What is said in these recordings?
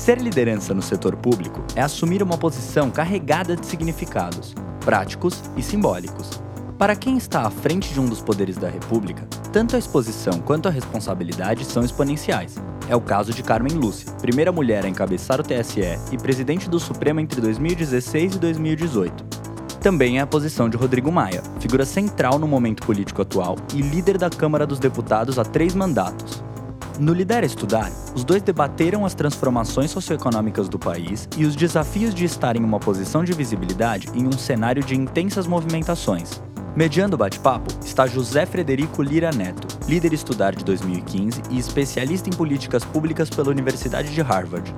Ser liderança no setor público é assumir uma posição carregada de significados, práticos e simbólicos. Para quem está à frente de um dos poderes da República, tanto a exposição quanto a responsabilidade são exponenciais. É o caso de Carmen Lúcia, primeira mulher a encabeçar o TSE e presidente do Supremo entre 2016 e 2018. Também é a posição de Rodrigo Maia, figura central no momento político atual e líder da Câmara dos Deputados há três mandatos. No Lidera Estudar, os dois debateram as transformações socioeconômicas do país e os desafios de estar em uma posição de visibilidade em um cenário de intensas movimentações. Mediando o bate-papo está José Frederico Lira Neto, líder estudar de 2015 e especialista em políticas públicas pela Universidade de Harvard.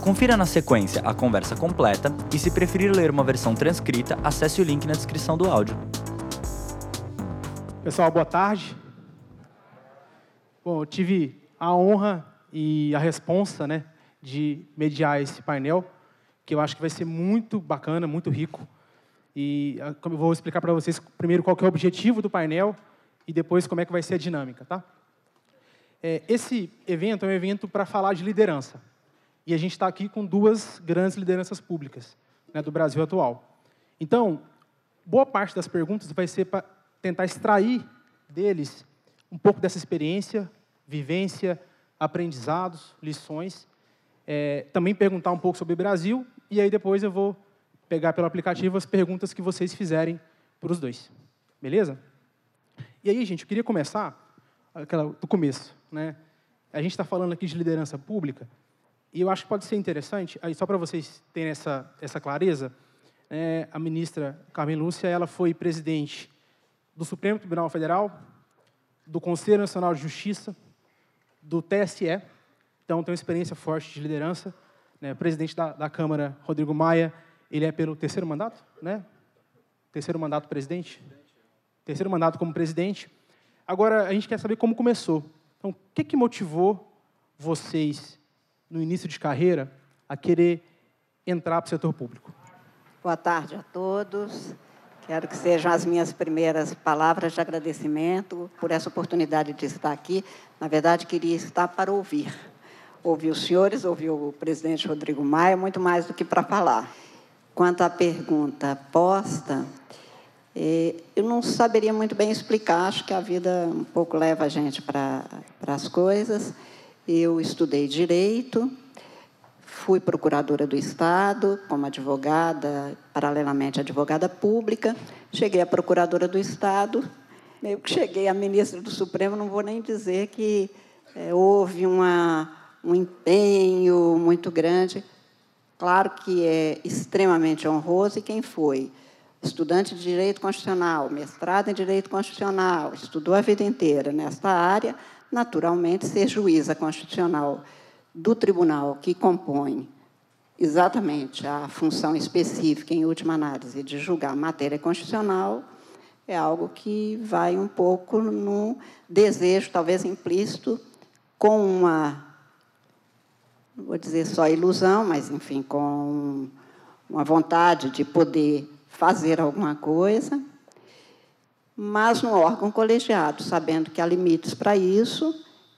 Confira na sequência a conversa completa e, se preferir ler uma versão transcrita, acesse o link na descrição do áudio. Pessoal, boa tarde. Bom, eu tive a honra e a responsa né, de mediar esse painel, que eu acho que vai ser muito bacana, muito rico. E ah, eu vou explicar para vocês primeiro qual é o objetivo do painel e depois como é que vai ser a dinâmica. Tá? É, esse evento é um evento para falar de liderança. E a gente está aqui com duas grandes lideranças públicas né, do Brasil atual. Então, boa parte das perguntas vai ser para tentar extrair deles um pouco dessa experiência, vivência, aprendizados, lições. É, também perguntar um pouco sobre o Brasil e aí depois eu vou pegar pelo aplicativo as perguntas que vocês fizerem para os dois. Beleza? E aí, gente, eu queria começar aquela, do começo. Né? A gente está falando aqui de liderança pública e eu acho que pode ser interessante, aí só para vocês terem essa, essa clareza, né, a ministra Carmen Lúcia ela foi presidente do Supremo Tribunal Federal, do Conselho Nacional de Justiça, do TSE, então tem uma experiência forte de liderança. Né? Presidente da, da, Câmara, Rodrigo Maia, ele é pelo terceiro mandato, né? Terceiro mandato presidente? Terceiro mandato como presidente. Agora, a gente quer saber como começou. Então, o que, que motivou vocês, no início de carreira, a querer entrar para o setor público? Boa tarde a todos. Quero que sejam as minhas primeiras palavras de agradecimento por essa oportunidade de estar aqui. Na verdade, queria estar para ouvir. Ouvir os senhores, ouvir o presidente Rodrigo Maia, muito mais do que para falar. Quanto à pergunta posta, eh, eu não saberia muito bem explicar, acho que a vida um pouco leva a gente para, para as coisas. Eu estudei direito, Fui procuradora do Estado, como advogada, paralelamente advogada pública. Cheguei a procuradora do Estado. Meio que cheguei a ministra do Supremo, não vou nem dizer que é, houve uma, um empenho muito grande. Claro que é extremamente honroso, e quem foi? Estudante de Direito Constitucional, mestrado em Direito Constitucional, estudou a vida inteira nesta área, naturalmente, ser juíza constitucional do tribunal que compõe exatamente a função específica, em última análise, de julgar matéria constitucional, é algo que vai um pouco no desejo, talvez implícito, com uma, não vou dizer só ilusão, mas, enfim, com uma vontade de poder fazer alguma coisa, mas no órgão colegiado, sabendo que há limites para isso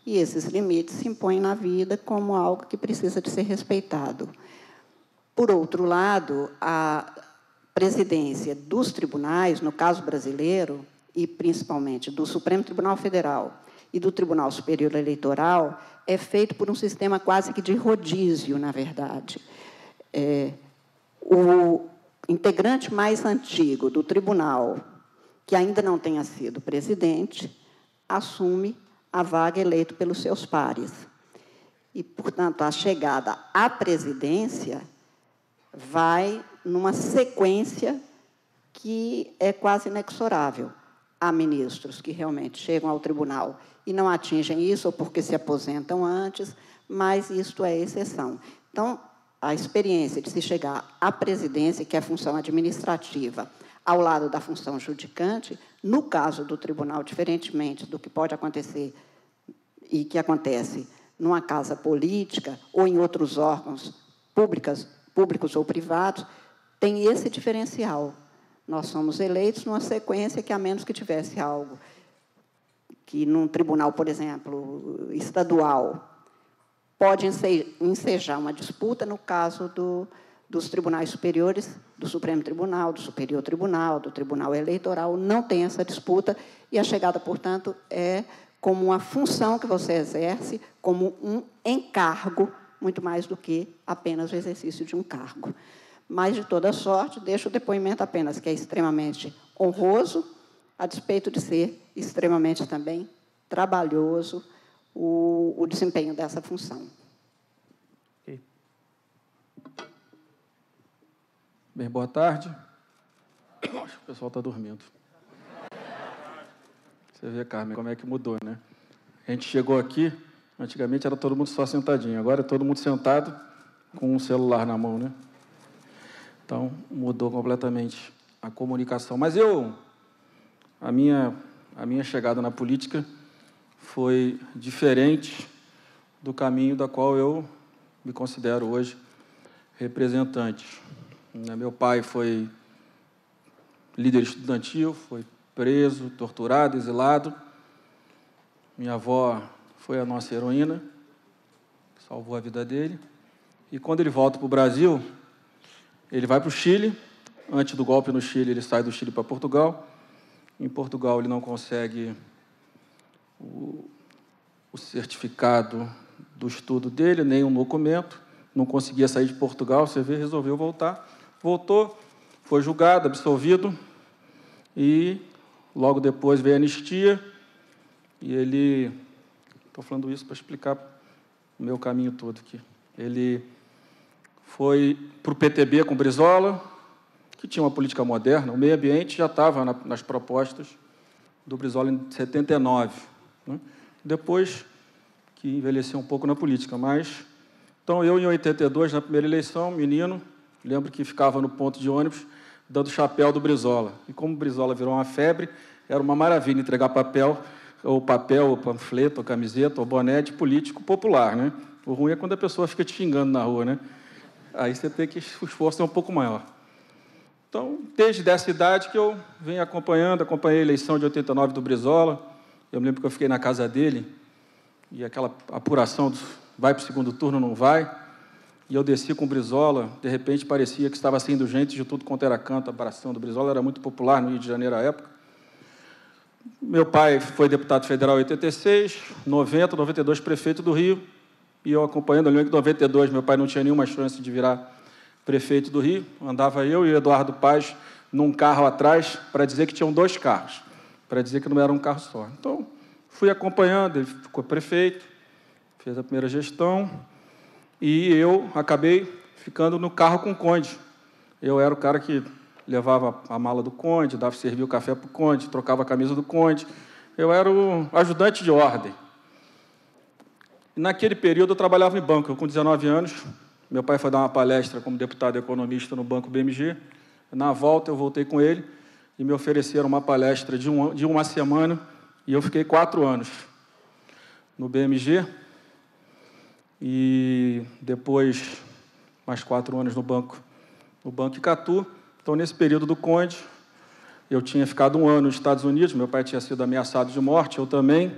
e esses limites se impõem na vida como algo que precisa de ser respeitado. Por outro lado, a presidência dos tribunais, no caso brasileiro, e principalmente do Supremo Tribunal Federal e do Tribunal Superior Eleitoral, é feito por um sistema quase que de rodízio, na verdade. É, o integrante mais antigo do tribunal, que ainda não tenha sido presidente, assume a vaga eleito pelos seus pares. E, portanto, a chegada à presidência vai numa sequência que é quase inexorável. Há ministros que realmente chegam ao tribunal e não atingem isso, ou porque se aposentam antes, mas isto é exceção. Então, a experiência de se chegar à presidência, que é a função administrativa, ao lado da função judicante, no caso do tribunal, diferentemente do que pode acontecer e que acontece numa casa política ou em outros órgãos públicas, públicos ou privados, tem esse diferencial. Nós somos eleitos numa sequência que, a menos que tivesse algo que num tribunal, por exemplo, estadual, pode ensejar uma disputa no caso do, dos tribunais superiores, do Supremo Tribunal, do Superior Tribunal, do Tribunal Eleitoral, não tem essa disputa, e a chegada, portanto, é como uma função que você exerce, como um encargo, muito mais do que apenas o exercício de um cargo. Mas, de toda sorte, deixo o depoimento apenas que é extremamente honroso, a despeito de ser extremamente também trabalhoso o, o desempenho dessa função. Bem, boa tarde. Acho que o pessoal está dormindo. Você vê, Carmen, como é que mudou, né? A gente chegou aqui, antigamente era todo mundo só sentadinho, agora é todo mundo sentado com um celular na mão, né? Então, mudou completamente a comunicação. Mas eu, a minha, a minha chegada na política foi diferente do caminho da qual eu me considero hoje representante. Né, meu pai foi líder estudantil, foi preso, torturado, exilado. Minha avó foi a nossa heroína, salvou a vida dele. E quando ele volta para o Brasil, ele vai para o Chile. Antes do golpe no Chile, ele sai do Chile para Portugal. Em Portugal, ele não consegue o, o certificado do estudo dele, nem um documento. Não conseguia sair de Portugal. Você vê, resolveu voltar voltou, foi julgado, absolvido, e logo depois veio a anistia, e ele. Estou falando isso para explicar o meu caminho todo aqui. Ele foi para o PTB com Brizola, que tinha uma política moderna, o meio ambiente já estava na, nas propostas do Brizola em 79. Né? Depois que envelheceu um pouco na política, mas. Então, eu, em 82, na primeira eleição, menino, Lembro que ficava no ponto de ônibus dando chapéu do Brizola. E como o Brizola virou uma febre, era uma maravilha entregar papel, ou papel, ou panfleto, ou camiseta, ou boné de político popular. Né? O ruim é quando a pessoa fica te xingando na rua. Né? Aí você tem que o esforço é um pouco maior. Então, desde essa idade que eu venho acompanhando, acompanhei a eleição de 89 do Brizola. Eu me lembro que eu fiquei na casa dele e aquela apuração do vai para o segundo turno, não vai e eu desci com o Brizola, de repente parecia que estava sendo gente de tudo quanto era canto, abraçando. O Brizola era muito popular no Rio de Janeiro à época. Meu pai foi deputado federal em 86, 90, 92 prefeito do Rio, e eu acompanhando, lembro que em 92 meu pai não tinha nenhuma chance de virar prefeito do Rio, andava eu e o Eduardo Paz num carro atrás para dizer que tinham dois carros, para dizer que não era um carro só. Então, fui acompanhando, ele ficou prefeito, fez a primeira gestão, e eu acabei ficando no carro com o Conde. Eu era o cara que levava a mala do Conde, dava servir o café para o Conde, trocava a camisa do Conde. Eu era o ajudante de ordem. E naquele período eu trabalhava em banco. Eu, com 19 anos, meu pai foi dar uma palestra como deputado economista no Banco BMG. Na volta eu voltei com ele e me ofereceram uma palestra de, um, de uma semana e eu fiquei quatro anos no BMG e depois mais quatro anos no banco, no banco Icatu. Então, nesse período do Conde, eu tinha ficado um ano nos Estados Unidos, meu pai tinha sido ameaçado de morte, eu também,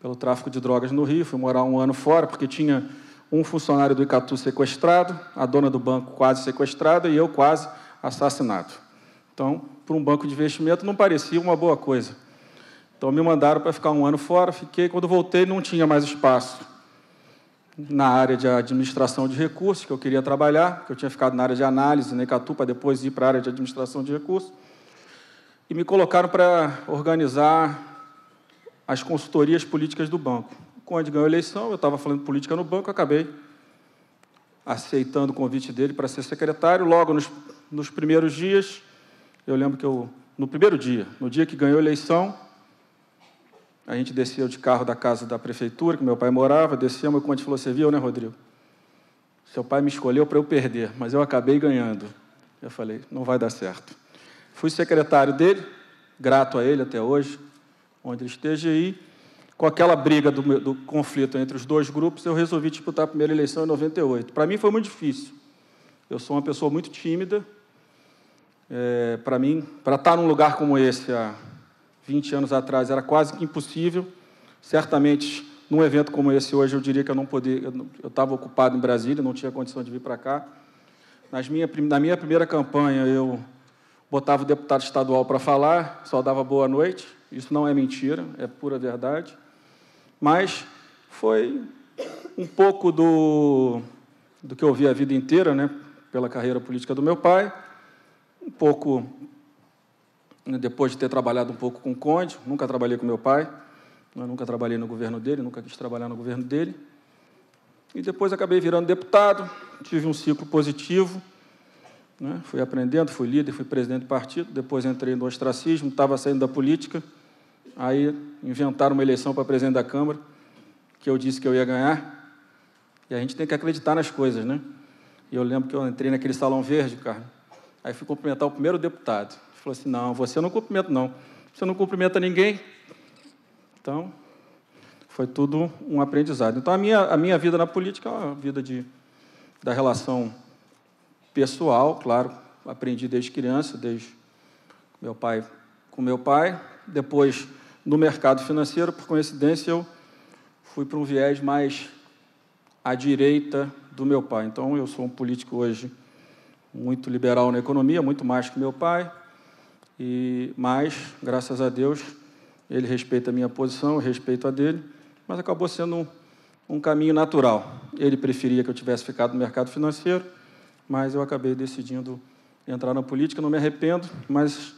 pelo tráfico de drogas no Rio, fui morar um ano fora, porque tinha um funcionário do Icatu sequestrado, a dona do banco quase sequestrada e eu quase assassinado. Então, para um banco de investimento não parecia uma boa coisa. Então, me mandaram para ficar um ano fora, fiquei, quando voltei não tinha mais espaço na área de administração de recursos, que eu queria trabalhar, que eu tinha ficado na área de análise, na Icatu, para depois ir para a área de administração de recursos, e me colocaram para organizar as consultorias políticas do banco. Quando ganhou a eleição, eu estava falando política no banco, acabei aceitando o convite dele para ser secretário. Logo nos, nos primeiros dias, eu lembro que eu, no primeiro dia, no dia que ganhou a eleição, a gente desceu de carro da casa da prefeitura, que meu pai morava, descemos e o Conde falou: Você viu, né, Rodrigo? Seu pai me escolheu para eu perder, mas eu acabei ganhando. Eu falei: Não vai dar certo. Fui secretário dele, grato a ele até hoje, onde ele esteja aí. Com aquela briga do, do conflito entre os dois grupos, eu resolvi disputar a primeira eleição em 98. Para mim foi muito difícil. Eu sou uma pessoa muito tímida. É, para mim, para estar num lugar como esse, há 20 anos atrás era quase que impossível. Certamente num evento como esse hoje, eu diria que eu não podia, eu estava ocupado em Brasília, não tinha condição de vir para cá. Nas minha, na minha primeira campanha, eu botava o deputado estadual para falar, só dava boa noite. Isso não é mentira, é pura verdade. Mas foi um pouco do, do que eu vi a vida inteira, né, pela carreira política do meu pai, um pouco depois de ter trabalhado um pouco com o Conde, nunca trabalhei com meu pai, eu nunca trabalhei no governo dele, nunca quis trabalhar no governo dele. E depois acabei virando deputado, tive um ciclo positivo, né? fui aprendendo, fui líder, fui presidente do partido, depois entrei no ostracismo, estava saindo da política, aí inventaram uma eleição para presidente da Câmara, que eu disse que eu ia ganhar, e a gente tem que acreditar nas coisas, né? E eu lembro que eu entrei naquele salão verde, cara, aí fui cumprimentar o primeiro deputado, falou assim, não, você não cumprimenta não, você não cumprimenta ninguém, então, foi tudo um aprendizado. Então, a minha, a minha vida na política é uma vida de, da relação pessoal, claro, aprendi desde criança, desde meu pai com meu pai. Depois, no mercado financeiro, por coincidência, eu fui para um viés mais à direita do meu pai. Então, eu sou um político hoje muito liberal na economia, muito mais que meu pai, e mais, graças a Deus, ele respeita a minha posição, eu respeito a dele, mas acabou sendo um, um caminho natural. Ele preferia que eu tivesse ficado no mercado financeiro, mas eu acabei decidindo entrar na política, não me arrependo, mas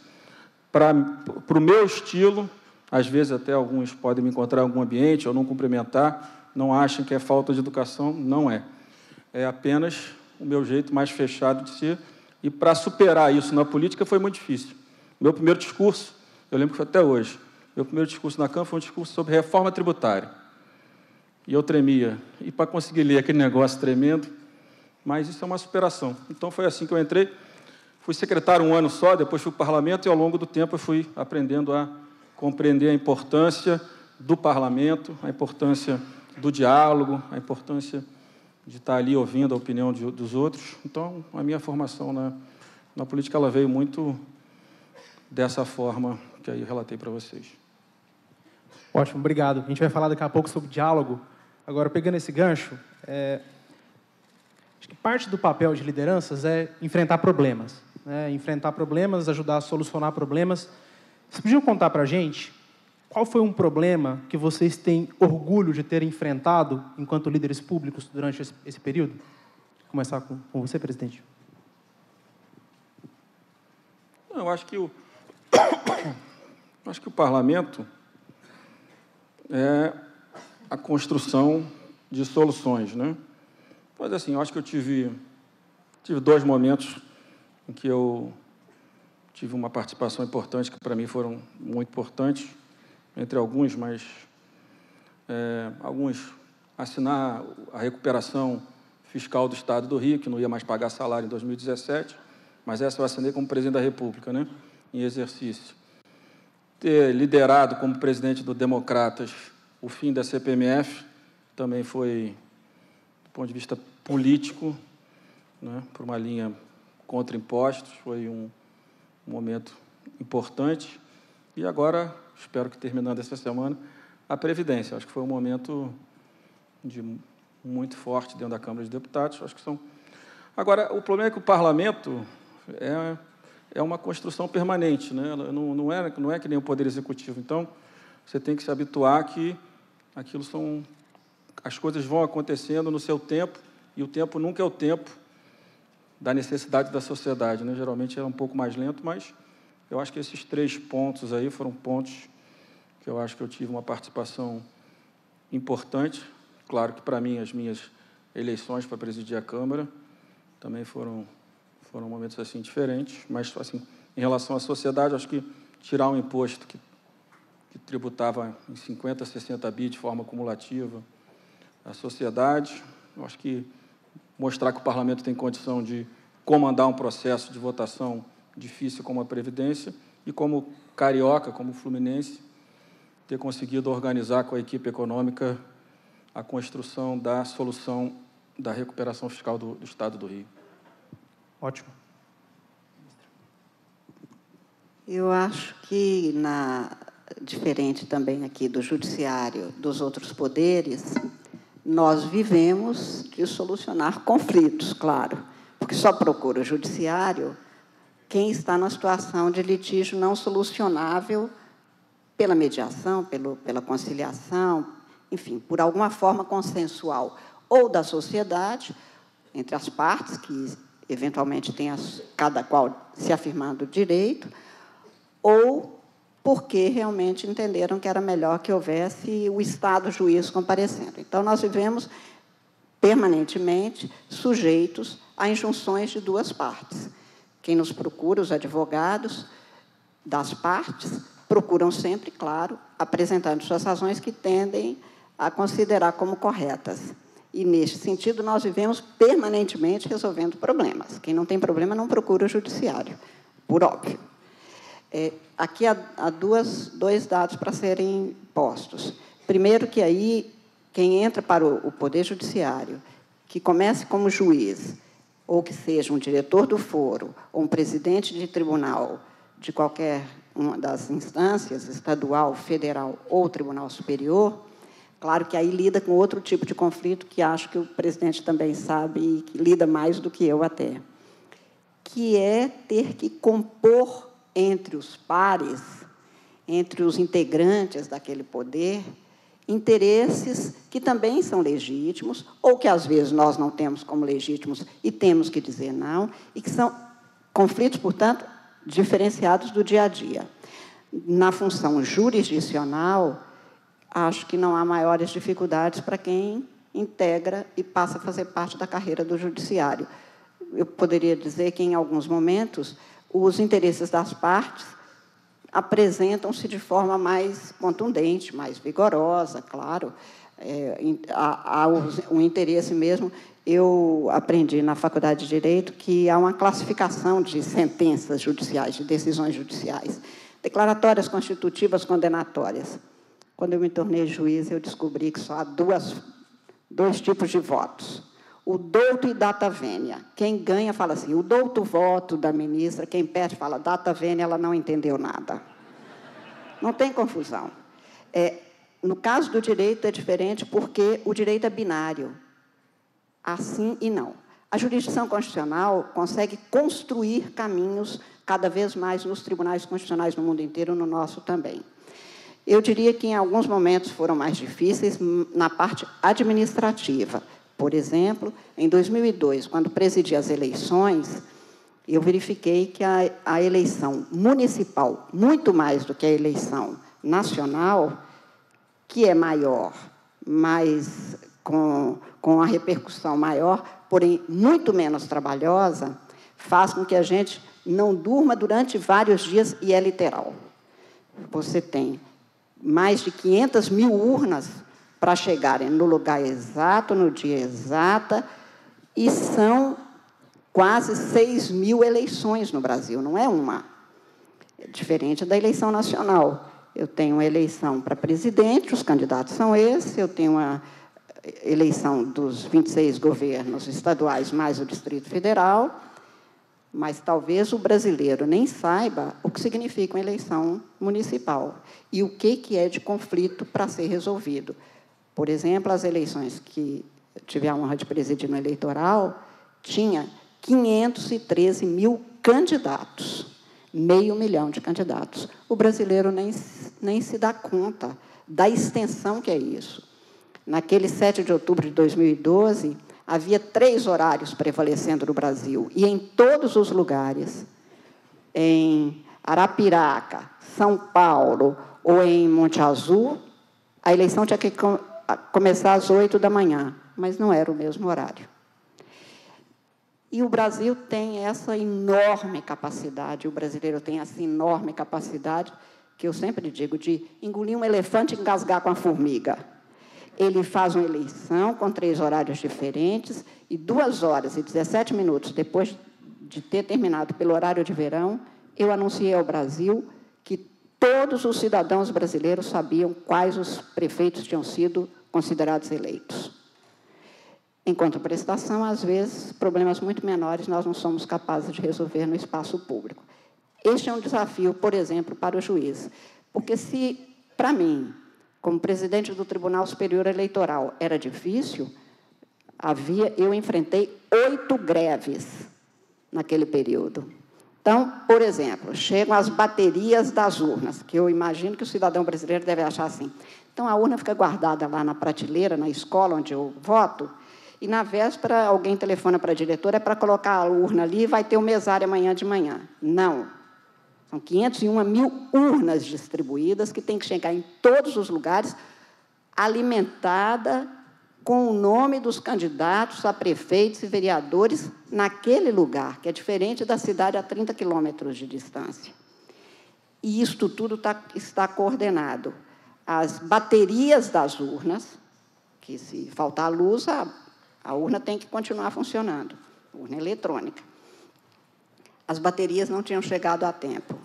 para o meu estilo, às vezes até alguns podem me encontrar em algum ambiente ou não cumprimentar, não achem que é falta de educação, não é. É apenas o meu jeito mais fechado de ser, e para superar isso na política foi muito difícil. Meu primeiro discurso, eu lembro que foi até hoje, meu primeiro discurso na Câmara foi um discurso sobre reforma tributária. E eu tremia. E para conseguir ler aquele negócio tremendo, mas isso é uma superação. Então foi assim que eu entrei. Fui secretário um ano só, depois fui para o parlamento e ao longo do tempo eu fui aprendendo a compreender a importância do parlamento, a importância do diálogo, a importância de estar ali ouvindo a opinião de, dos outros. Então, a minha formação na, na política ela veio muito dessa forma que aí eu relatei para vocês. Ótimo, obrigado. A gente vai falar daqui a pouco sobre diálogo. Agora, pegando esse gancho, é... acho que parte do papel de lideranças é enfrentar problemas. Né? Enfrentar problemas, ajudar a solucionar problemas. Vocês podiam contar para a gente qual foi um problema que vocês têm orgulho de ter enfrentado enquanto líderes públicos durante esse período? Vou começar com, com você, presidente. Eu acho que o, acho que o parlamento é a construção de soluções, né? Mas assim, acho que eu tive tive dois momentos em que eu tive uma participação importante que para mim foram muito importantes, entre alguns, mas é, alguns assinar a recuperação fiscal do Estado do Rio, que não ia mais pagar salário em 2017, mas essa eu assinei como presidente da República, né, em exercício ter liderado como presidente do Democratas o fim da CPMF também foi, do ponto de vista político, né, por uma linha contra impostos, foi um momento importante. E agora, espero que terminando essa semana, a Previdência. Acho que foi um momento de muito forte dentro da Câmara de Deputados. Acho que são. Agora, o problema é que o parlamento é é uma construção permanente, né? não, não, é, não é que nem o Poder Executivo. Então, você tem que se habituar que aquilo são. As coisas vão acontecendo no seu tempo, e o tempo nunca é o tempo da necessidade da sociedade. Né? Geralmente é um pouco mais lento, mas eu acho que esses três pontos aí foram pontos que eu acho que eu tive uma participação importante. Claro que, para mim, as minhas eleições para presidir a Câmara também foram foram momentos assim diferentes, mas assim, em relação à sociedade, acho que tirar um imposto que, que tributava em 50, 60 bi de forma acumulativa a sociedade, acho que mostrar que o parlamento tem condição de comandar um processo de votação difícil como a previdência e como carioca, como fluminense, ter conseguido organizar com a equipe econômica a construção da solução da recuperação fiscal do, do Estado do Rio. Ótimo. Eu acho que na, diferente também aqui do judiciário, dos outros poderes, nós vivemos de solucionar conflitos, claro, porque só procura o judiciário quem está na situação de litígio não solucionável pela mediação, pelo, pela conciliação, enfim, por alguma forma consensual, ou da sociedade, entre as partes, que eventualmente as, cada qual se afirmando direito, ou porque realmente entenderam que era melhor que houvesse o Estado juiz comparecendo. Então, nós vivemos permanentemente sujeitos a injunções de duas partes. Quem nos procura, os advogados das partes, procuram sempre, claro, apresentando suas razões que tendem a considerar como corretas. E, neste sentido, nós vivemos permanentemente resolvendo problemas. Quem não tem problema não procura o judiciário, por óbvio. É, aqui há, há duas, dois dados para serem postos. Primeiro, que aí, quem entra para o, o Poder Judiciário, que comece como juiz, ou que seja um diretor do foro, ou um presidente de tribunal de qualquer uma das instâncias, estadual, federal ou tribunal superior, claro que aí lida com outro tipo de conflito que acho que o presidente também sabe e que lida mais do que eu até, que é ter que compor entre os pares, entre os integrantes daquele poder, interesses que também são legítimos, ou que às vezes nós não temos como legítimos e temos que dizer não, e que são conflitos, portanto, diferenciados do dia a dia. Na função jurisdicional, acho que não há maiores dificuldades para quem integra e passa a fazer parte da carreira do judiciário. Eu poderia dizer que, em alguns momentos, os interesses das partes apresentam-se de forma mais contundente, mais vigorosa, claro. É, há, há um interesse mesmo. Eu aprendi na Faculdade de Direito que há uma classificação de sentenças judiciais, de decisões judiciais, declaratórias constitutivas condenatórias. Quando eu me tornei juiz, eu descobri que só há duas, dois tipos de votos o douto e data vênia. Quem ganha fala assim, o douto voto da ministra, quem perde fala data vênia, ela não entendeu nada. Não tem confusão. É, no caso do direito é diferente porque o direito é binário. Assim e não. A jurisdição constitucional consegue construir caminhos cada vez mais nos tribunais constitucionais no mundo inteiro, no nosso também. Eu diria que em alguns momentos foram mais difíceis na parte administrativa, por exemplo, em 2002, quando presidi as eleições, eu verifiquei que a, a eleição municipal, muito mais do que a eleição nacional, que é maior, mas com, com a repercussão maior, porém muito menos trabalhosa, faz com que a gente não durma durante vários dias e é literal. Você tem mais de 500 mil urnas para chegarem no lugar exato, no dia exato, e são quase 6 mil eleições no Brasil, não é uma. É diferente da eleição nacional. Eu tenho uma eleição para presidente, os candidatos são esses, eu tenho uma eleição dos 26 governos estaduais mais o Distrito Federal, mas talvez o brasileiro nem saiba o que significa uma eleição municipal e o que é de conflito para ser resolvido. Por exemplo, as eleições que tive a honra de presidir no eleitoral, tinha 513 mil candidatos, meio milhão de candidatos. O brasileiro nem, nem se dá conta da extensão que é isso. Naquele 7 de outubro de 2012, havia três horários prevalecendo no Brasil, e em todos os lugares, em Arapiraca, São Paulo ou em Monte Azul, a eleição tinha que começar às oito da manhã, mas não era o mesmo horário. E o Brasil tem essa enorme capacidade, o brasileiro tem essa enorme capacidade, que eu sempre digo, de engolir um elefante e engasgar com a formiga. Ele faz uma eleição com três horários diferentes, e duas horas e 17 minutos depois de ter terminado pelo horário de verão, eu anunciei ao Brasil que todos os cidadãos brasileiros sabiam quais os prefeitos tinham sido considerados eleitos. Em contraprestação, às vezes, problemas muito menores nós não somos capazes de resolver no espaço público. Este é um desafio, por exemplo, para o juiz. Porque se, para mim, como presidente do Tribunal Superior Eleitoral, era difícil, havia, eu enfrentei oito greves naquele período. Então, por exemplo, chegam as baterias das urnas, que eu imagino que o cidadão brasileiro deve achar assim. Então, a urna fica guardada lá na prateleira, na escola onde eu voto, e na véspera alguém telefona para a diretora é para colocar a urna ali e vai ter o mesário amanhã de manhã. Não. São 501 mil urnas distribuídas que tem que chegar em todos os lugares, alimentada com o nome dos candidatos a prefeitos e vereadores naquele lugar, que é diferente da cidade a 30 quilômetros de distância. E isto tudo tá, está coordenado. As baterias das urnas, que se faltar luz, a, a urna tem que continuar funcionando, urna eletrônica. As baterias não tinham chegado a tempo.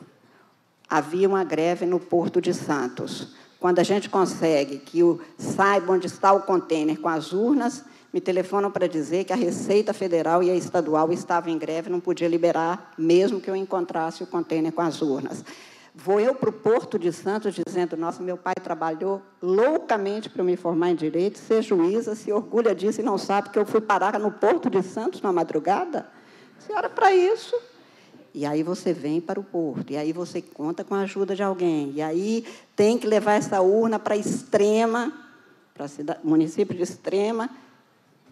Havia uma greve no Porto de Santos quando a gente consegue que o, saiba onde está o contêiner com as urnas, me telefonam para dizer que a Receita Federal e a Estadual estavam em greve, não podia liberar, mesmo que eu encontrasse o contêiner com as urnas. Vou eu para o Porto de Santos dizendo: Nossa, meu pai trabalhou loucamente para me formar em direito, ser juíza, se orgulha disso e não sabe que eu fui parar no Porto de Santos na madrugada? Senhora, para isso, e aí você vem para o porto, e aí você conta com a ajuda de alguém, e aí tem que levar essa urna para Extrema, para o município de Extrema,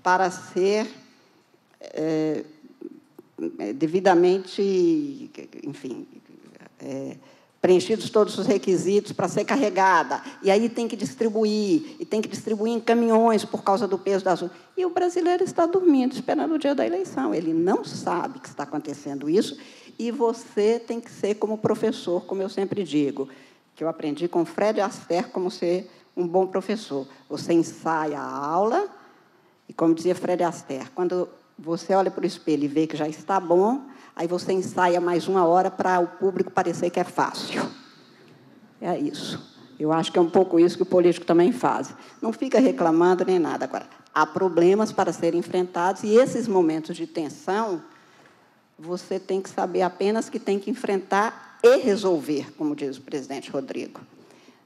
para ser é, devidamente, enfim, é, preenchidos todos os requisitos para ser carregada. E aí tem que distribuir, e tem que distribuir em caminhões por causa do peso das urnas. E o brasileiro está dormindo, esperando o dia da eleição. Ele não sabe que está acontecendo isso e você tem que ser como professor, como eu sempre digo, que eu aprendi com Fred Astaire como ser um bom professor. Você ensaia a aula, e como dizia Fred Astaire, quando você olha para o espelho e vê que já está bom, aí você ensaia mais uma hora para o público parecer que é fácil. É isso. Eu acho que é um pouco isso que o político também faz. Não fica reclamando nem nada. Agora, há problemas para serem enfrentados e esses momentos de tensão você tem que saber apenas que tem que enfrentar e resolver, como diz o presidente Rodrigo.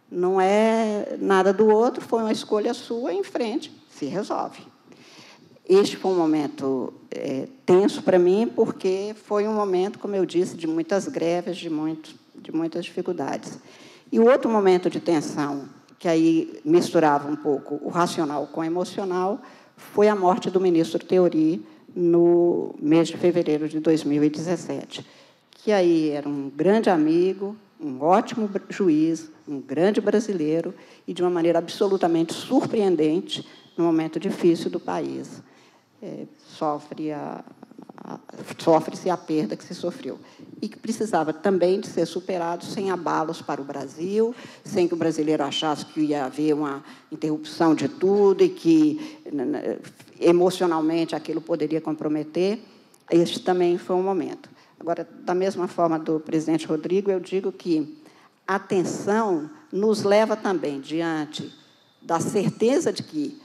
Não é nada do outro, foi uma escolha sua, em frente, se resolve. Este foi um momento é, tenso para mim, porque foi um momento, como eu disse, de muitas greves, de, muito, de muitas dificuldades. E o outro momento de tensão, que aí misturava um pouco o racional com o emocional, foi a morte do ministro Teori, no mês de fevereiro de 2017, que aí era um grande amigo, um ótimo juiz, um grande brasileiro e de uma maneira absolutamente surpreendente no momento difícil do país. É, sofre a, sofre-se a perda que se sofreu. E que precisava também de ser superado sem abalos para o Brasil, sem que o brasileiro achasse que ia haver uma interrupção de tudo e que emocionalmente aquilo poderia comprometer. Este também foi um momento. Agora, da mesma forma do presidente Rodrigo, eu digo que a tensão nos leva também diante da certeza de que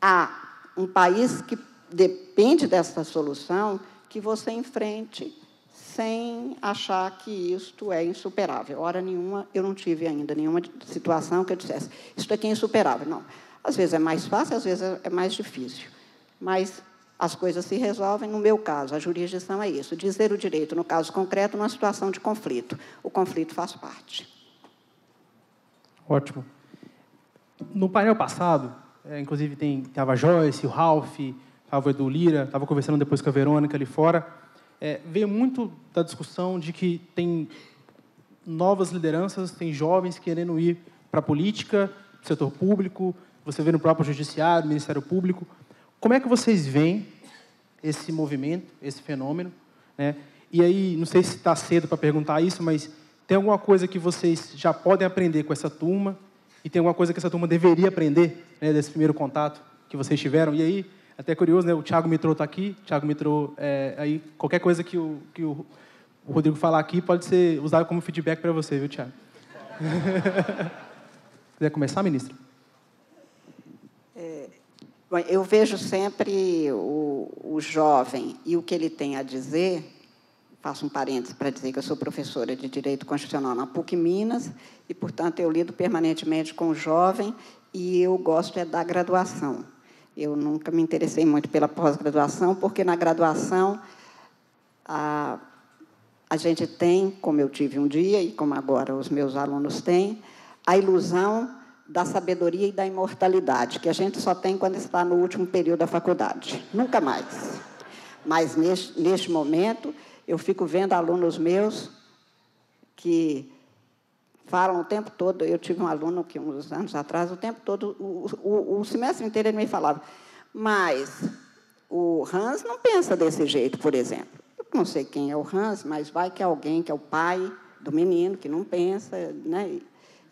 há um país que depende dessa solução que você enfrente sem achar que isto é insuperável. Hora nenhuma, eu não tive ainda nenhuma situação que eu dissesse, isto aqui é insuperável. Não. Às vezes é mais fácil, às vezes é mais difícil. Mas as coisas se resolvem. No meu caso, a jurisdição é isso: dizer o direito, no caso concreto, numa situação de conflito. O conflito faz parte. Ótimo. No painel passado, é, inclusive tem, estava a Joyce, o Ralph, estava o Edu Lira, estava conversando depois com a Verônica ali fora, é, veio muito da discussão de que tem novas lideranças, tem jovens querendo ir para a política, setor público, você vê no próprio judiciário, Ministério Público. Como é que vocês veem esse movimento, esse fenômeno? Né? E aí, não sei se está cedo para perguntar isso, mas tem alguma coisa que vocês já podem aprender com essa turma e tem alguma coisa que essa turma deveria aprender né, desse primeiro contato que vocês tiveram? E aí, até curioso, né? O Thiago Mitrô está aqui. Thiago Mitrô, é, aí qualquer coisa que o, que o, Rodrigo falar aqui pode ser usado como feedback para você, viu, Thiago? Quiser começar, ministro? É, eu vejo sempre o, o jovem e o que ele tem a dizer faço um parênteses para dizer que eu sou professora de Direito Constitucional na PUC Minas e, portanto, eu lido permanentemente com o jovem e eu gosto é da graduação. Eu nunca me interessei muito pela pós-graduação, porque na graduação a, a gente tem, como eu tive um dia e como agora os meus alunos têm, a ilusão da sabedoria e da imortalidade, que a gente só tem quando está no último período da faculdade. Nunca mais. Mas, neste, neste momento, eu fico vendo alunos meus que falam o tempo todo. Eu tive um aluno que, uns anos atrás, o tempo todo, o, o, o semestre inteiro, ele me falava, mas o Hans não pensa desse jeito, por exemplo. Eu não sei quem é o Hans, mas vai que é alguém que é o pai do menino, que não pensa, né?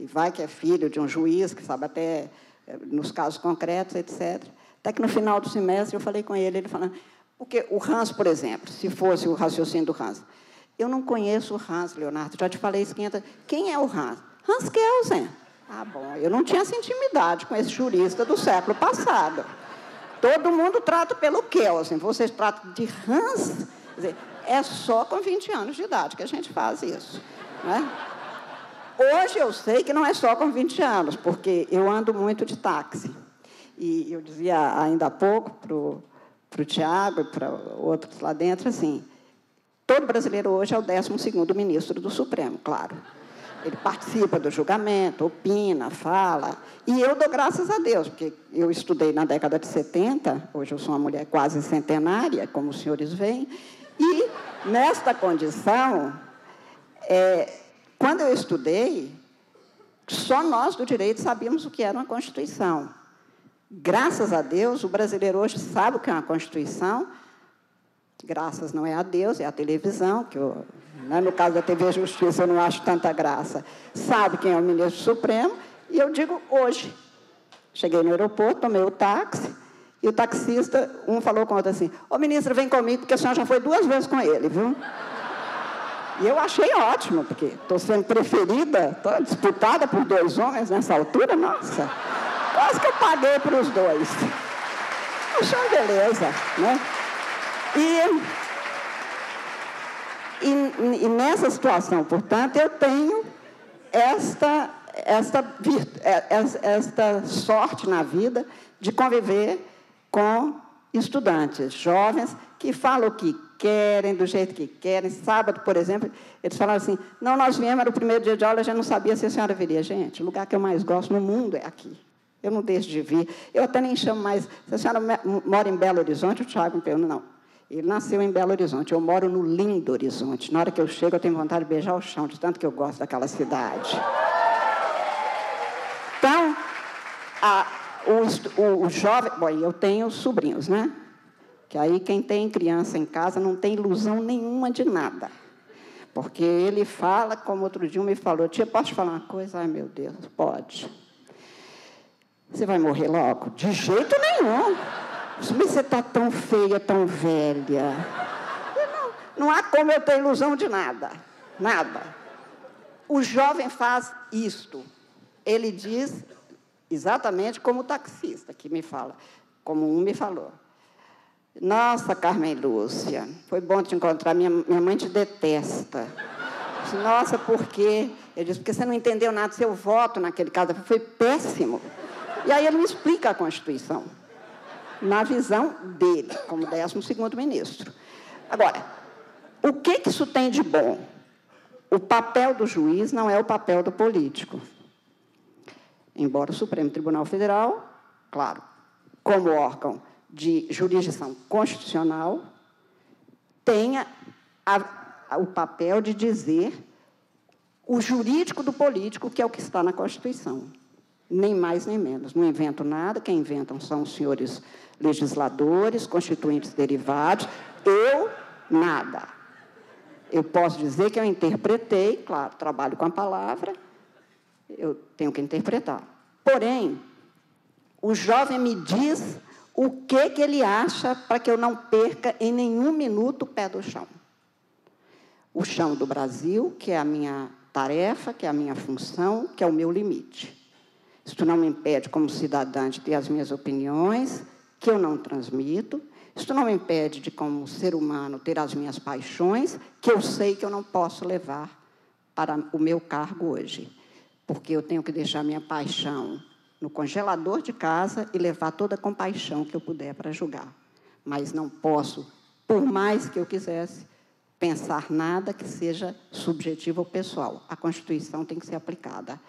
e vai que é filho de um juiz, que sabe até eh, nos casos concretos, etc. Até que no final do semestre eu falei com ele, ele falando, porque o Hans, por exemplo, se fosse o raciocínio do Hans, eu não conheço o Hans, Leonardo, já te falei isso 500 Quem é o Hans? Hans Kelsen. Ah, bom, eu não tinha essa intimidade com esse jurista do século passado. Todo mundo trata pelo Kelsen, vocês tratam de Hans. Dizer, é só com 20 anos de idade que a gente faz isso. Né? Hoje eu sei que não é só com 20 anos, porque eu ando muito de táxi. E eu dizia ainda há pouco para o Tiago e para outros lá dentro, assim, todo brasileiro hoje é o 12º ministro do Supremo, claro. Ele participa do julgamento, opina, fala. E eu dou graças a Deus, porque eu estudei na década de 70, hoje eu sou uma mulher quase centenária, como os senhores veem, e nesta condição, é, quando eu estudei, só nós do direito sabíamos o que era uma Constituição. Graças a Deus, o brasileiro hoje sabe o que é uma Constituição. Graças não é a Deus, é a televisão, que eu, né, no caso da TV Justiça eu não acho tanta graça. Sabe quem é o ministro Supremo, e eu digo hoje. Cheguei no aeroporto, tomei o táxi, e o taxista, um falou com o outro assim, ô ministro, vem comigo, porque a senhora já foi duas vezes com ele, viu? E eu achei ótimo, porque estou sendo preferida, estou disputada por dois homens nessa altura, nossa. Quase que eu paguei para os dois. Achei beleza, né? E, e, e, nessa situação, portanto, eu tenho esta, esta, é, esta sorte na vida de conviver com estudantes jovens que falam o que querem, do jeito que querem. Sábado, por exemplo, eles falaram assim: não, nós viemos, era o primeiro dia de aula, gente não sabia se a senhora viria. Gente, o lugar que eu mais gosto no mundo é aqui. Eu não deixo de vir. Eu até nem chamo mais. Se a senhora mora em Belo Horizonte, o Tiago me pergunta, não. Ele nasceu em Belo Horizonte, eu moro no lindo Horizonte. Na hora que eu chego, eu tenho vontade de beijar o chão, de tanto que eu gosto daquela cidade. Então, a, o, o, o jovem. Bom, eu tenho sobrinhos, né? Que aí quem tem criança em casa não tem ilusão nenhuma de nada. Porque ele fala, como outro dia me falou, tia, posso te falar uma coisa? Ai, meu Deus, pode. Você vai morrer logo? De jeito nenhum. Mas você está tão feia, tão velha. Não, não há como eu ter ilusão de nada. Nada. O jovem faz isto. Ele diz exatamente como o taxista que me fala, como um me falou. Nossa, Carmen Lúcia, foi bom te encontrar. Minha, minha mãe te detesta. Disse, Nossa, por quê? Eu disse, porque você não entendeu nada. Seu voto naquele caso foi péssimo. E aí ele me explica a Constituição, na visão dele, como 12º ministro. Agora, o que, que isso tem de bom? O papel do juiz não é o papel do político. Embora o Supremo Tribunal Federal, claro, como órgão de jurisdição constitucional, tenha a, a, o papel de dizer o jurídico do político, que é o que está na Constituição nem mais nem menos. Não invento nada, quem inventam são os senhores legisladores, constituintes derivados. Eu, nada. Eu posso dizer que eu interpretei, claro, trabalho com a palavra, eu tenho que interpretar. Porém, o jovem me diz o que, que ele acha para que eu não perca em nenhum minuto o pé do chão. O chão do Brasil, que é a minha tarefa, que é a minha função, que é o meu limite. Isso não me impede, como cidadã, de ter as minhas opiniões, que eu não transmito. Isso não me impede de, como ser humano, ter as minhas paixões, que eu sei que eu não posso levar para o meu cargo hoje. Porque eu tenho que deixar minha paixão no congelador de casa e levar toda a compaixão que eu puder para julgar. Mas não posso, por mais que eu quisesse, pensar nada que seja subjetivo ou pessoal. A Constituição tem que ser aplicada.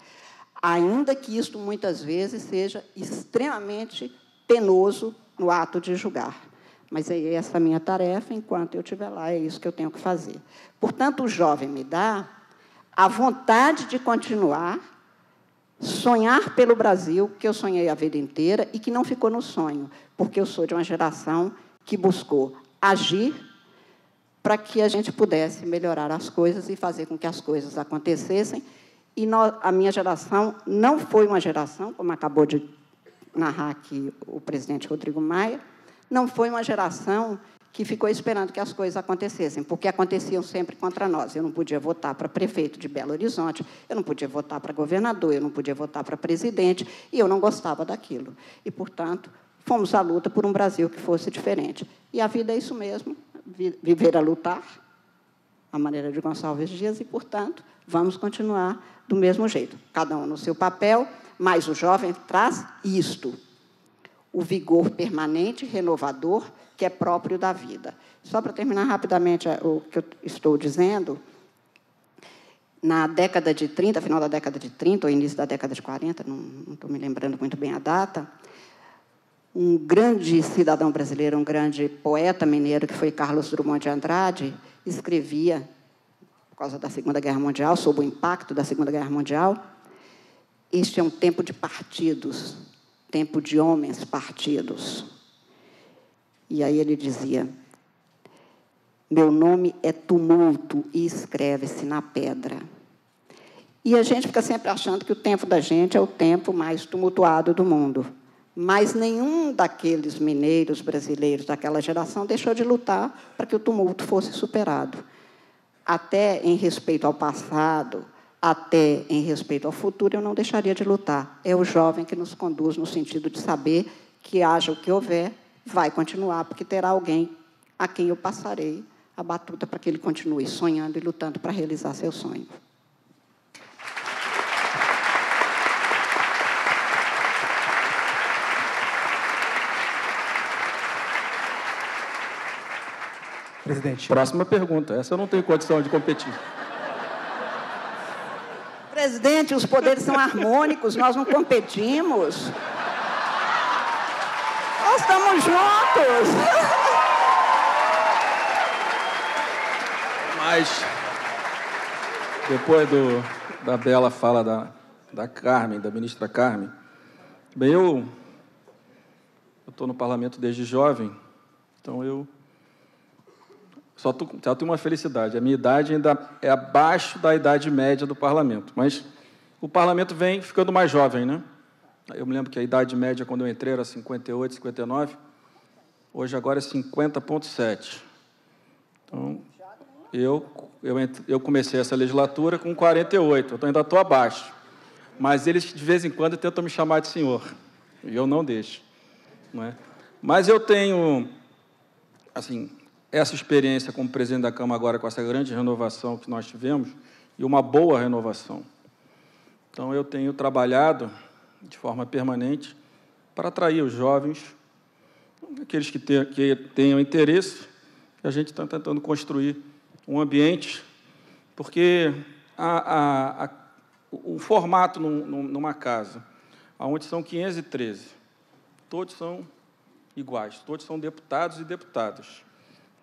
Ainda que isto muitas vezes seja extremamente penoso no ato de julgar. Mas é essa a minha tarefa, enquanto eu estiver lá, é isso que eu tenho que fazer. Portanto, o jovem me dá a vontade de continuar, sonhar pelo Brasil, que eu sonhei a vida inteira e que não ficou no sonho, porque eu sou de uma geração que buscou agir para que a gente pudesse melhorar as coisas e fazer com que as coisas acontecessem. E nós, a minha geração não foi uma geração, como acabou de narrar aqui o presidente Rodrigo Maia, não foi uma geração que ficou esperando que as coisas acontecessem, porque aconteciam sempre contra nós. Eu não podia votar para prefeito de Belo Horizonte, eu não podia votar para governador, eu não podia votar para presidente, e eu não gostava daquilo. E, portanto, fomos à luta por um Brasil que fosse diferente. E a vida é isso mesmo, viver a lutar, a maneira de Gonçalves Dias, e, portanto, vamos continuar do mesmo jeito, cada um no seu papel, mas o jovem traz isto, o vigor permanente, renovador, que é próprio da vida. Só para terminar rapidamente o que eu estou dizendo, na década de 30, final da década de 30, ou início da década de 40, não, não estou me lembrando muito bem a data, um grande cidadão brasileiro, um grande poeta mineiro, que foi Carlos Drummond de Andrade, escrevia, por causa da Segunda Guerra Mundial, sob o impacto da Segunda Guerra Mundial, este é um tempo de partidos, tempo de homens partidos. E aí ele dizia: Meu nome é tumulto e escreve-se na pedra. E a gente fica sempre achando que o tempo da gente é o tempo mais tumultuado do mundo. Mas nenhum daqueles mineiros brasileiros daquela geração deixou de lutar para que o tumulto fosse superado. Até em respeito ao passado, até em respeito ao futuro, eu não deixaria de lutar. É o jovem que nos conduz no sentido de saber que haja o que houver, vai continuar, porque terá alguém a quem eu passarei a batuta para que ele continue sonhando e lutando para realizar seu sonho. Presidente. Próxima pergunta. Essa eu não tenho condição de competir presidente, os poderes são harmônicos, nós não competimos. Nós estamos juntos. Mas, depois do, da bela fala da, da Carmen, da ministra Carmen, bem, eu estou no parlamento desde jovem, então eu só, só tenho uma felicidade. A minha idade ainda é abaixo da idade média do parlamento. Mas o parlamento vem ficando mais jovem, né? Eu me lembro que a idade média, quando eu entrei, era 58, 59. Hoje, agora é 50,7. Então, eu, eu, eu comecei essa legislatura com 48. Então, ainda estou abaixo. Mas eles, de vez em quando, tentam me chamar de senhor. E eu não deixo. Não é? Mas eu tenho, assim, essa experiência como presidente da Câmara agora, com essa grande renovação que nós tivemos, e uma boa renovação. Então, eu tenho trabalhado de forma permanente para atrair os jovens, aqueles que, que tenham interesse, a gente está tentando construir um ambiente, porque a, a, a, o formato num, numa casa, onde são 513, todos são iguais, todos são deputados e deputadas.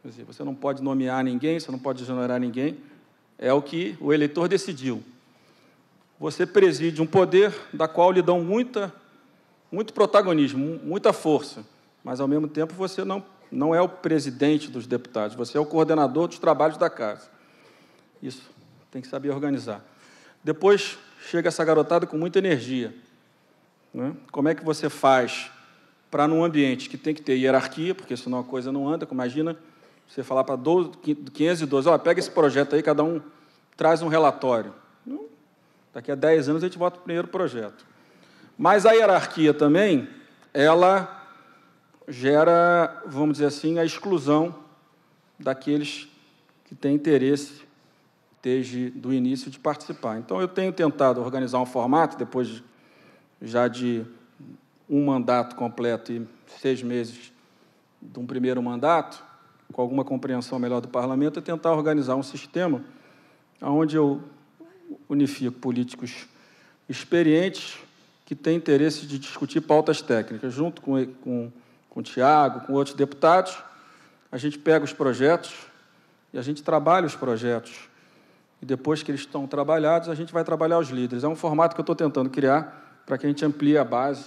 Dizer, você não pode nomear ninguém, você não pode exonerar ninguém. É o que o eleitor decidiu. Você preside um poder da qual lhe dão muita, muito protagonismo, muita força, mas ao mesmo tempo você não, não é o presidente dos deputados, você é o coordenador dos trabalhos da casa. Isso tem que saber organizar. Depois chega essa garotada com muita energia. Né? Como é que você faz para, num ambiente que tem que ter hierarquia, porque senão a coisa não anda, imagina você falar para 512, olha, pega esse projeto aí, cada um traz um relatório. daqui a 10 anos a gente vota o primeiro projeto. Mas a hierarquia também, ela gera, vamos dizer assim, a exclusão daqueles que têm interesse desde do início de participar. Então, eu tenho tentado organizar um formato, depois já de um mandato completo e seis meses de um primeiro mandato, com alguma compreensão melhor do parlamento, é tentar organizar um sistema onde eu unifico políticos experientes que têm interesse de discutir pautas técnicas, junto com, com, com o Tiago, com outros deputados, a gente pega os projetos e a gente trabalha os projetos. E depois que eles estão trabalhados, a gente vai trabalhar os líderes. É um formato que eu estou tentando criar para que a gente amplie a base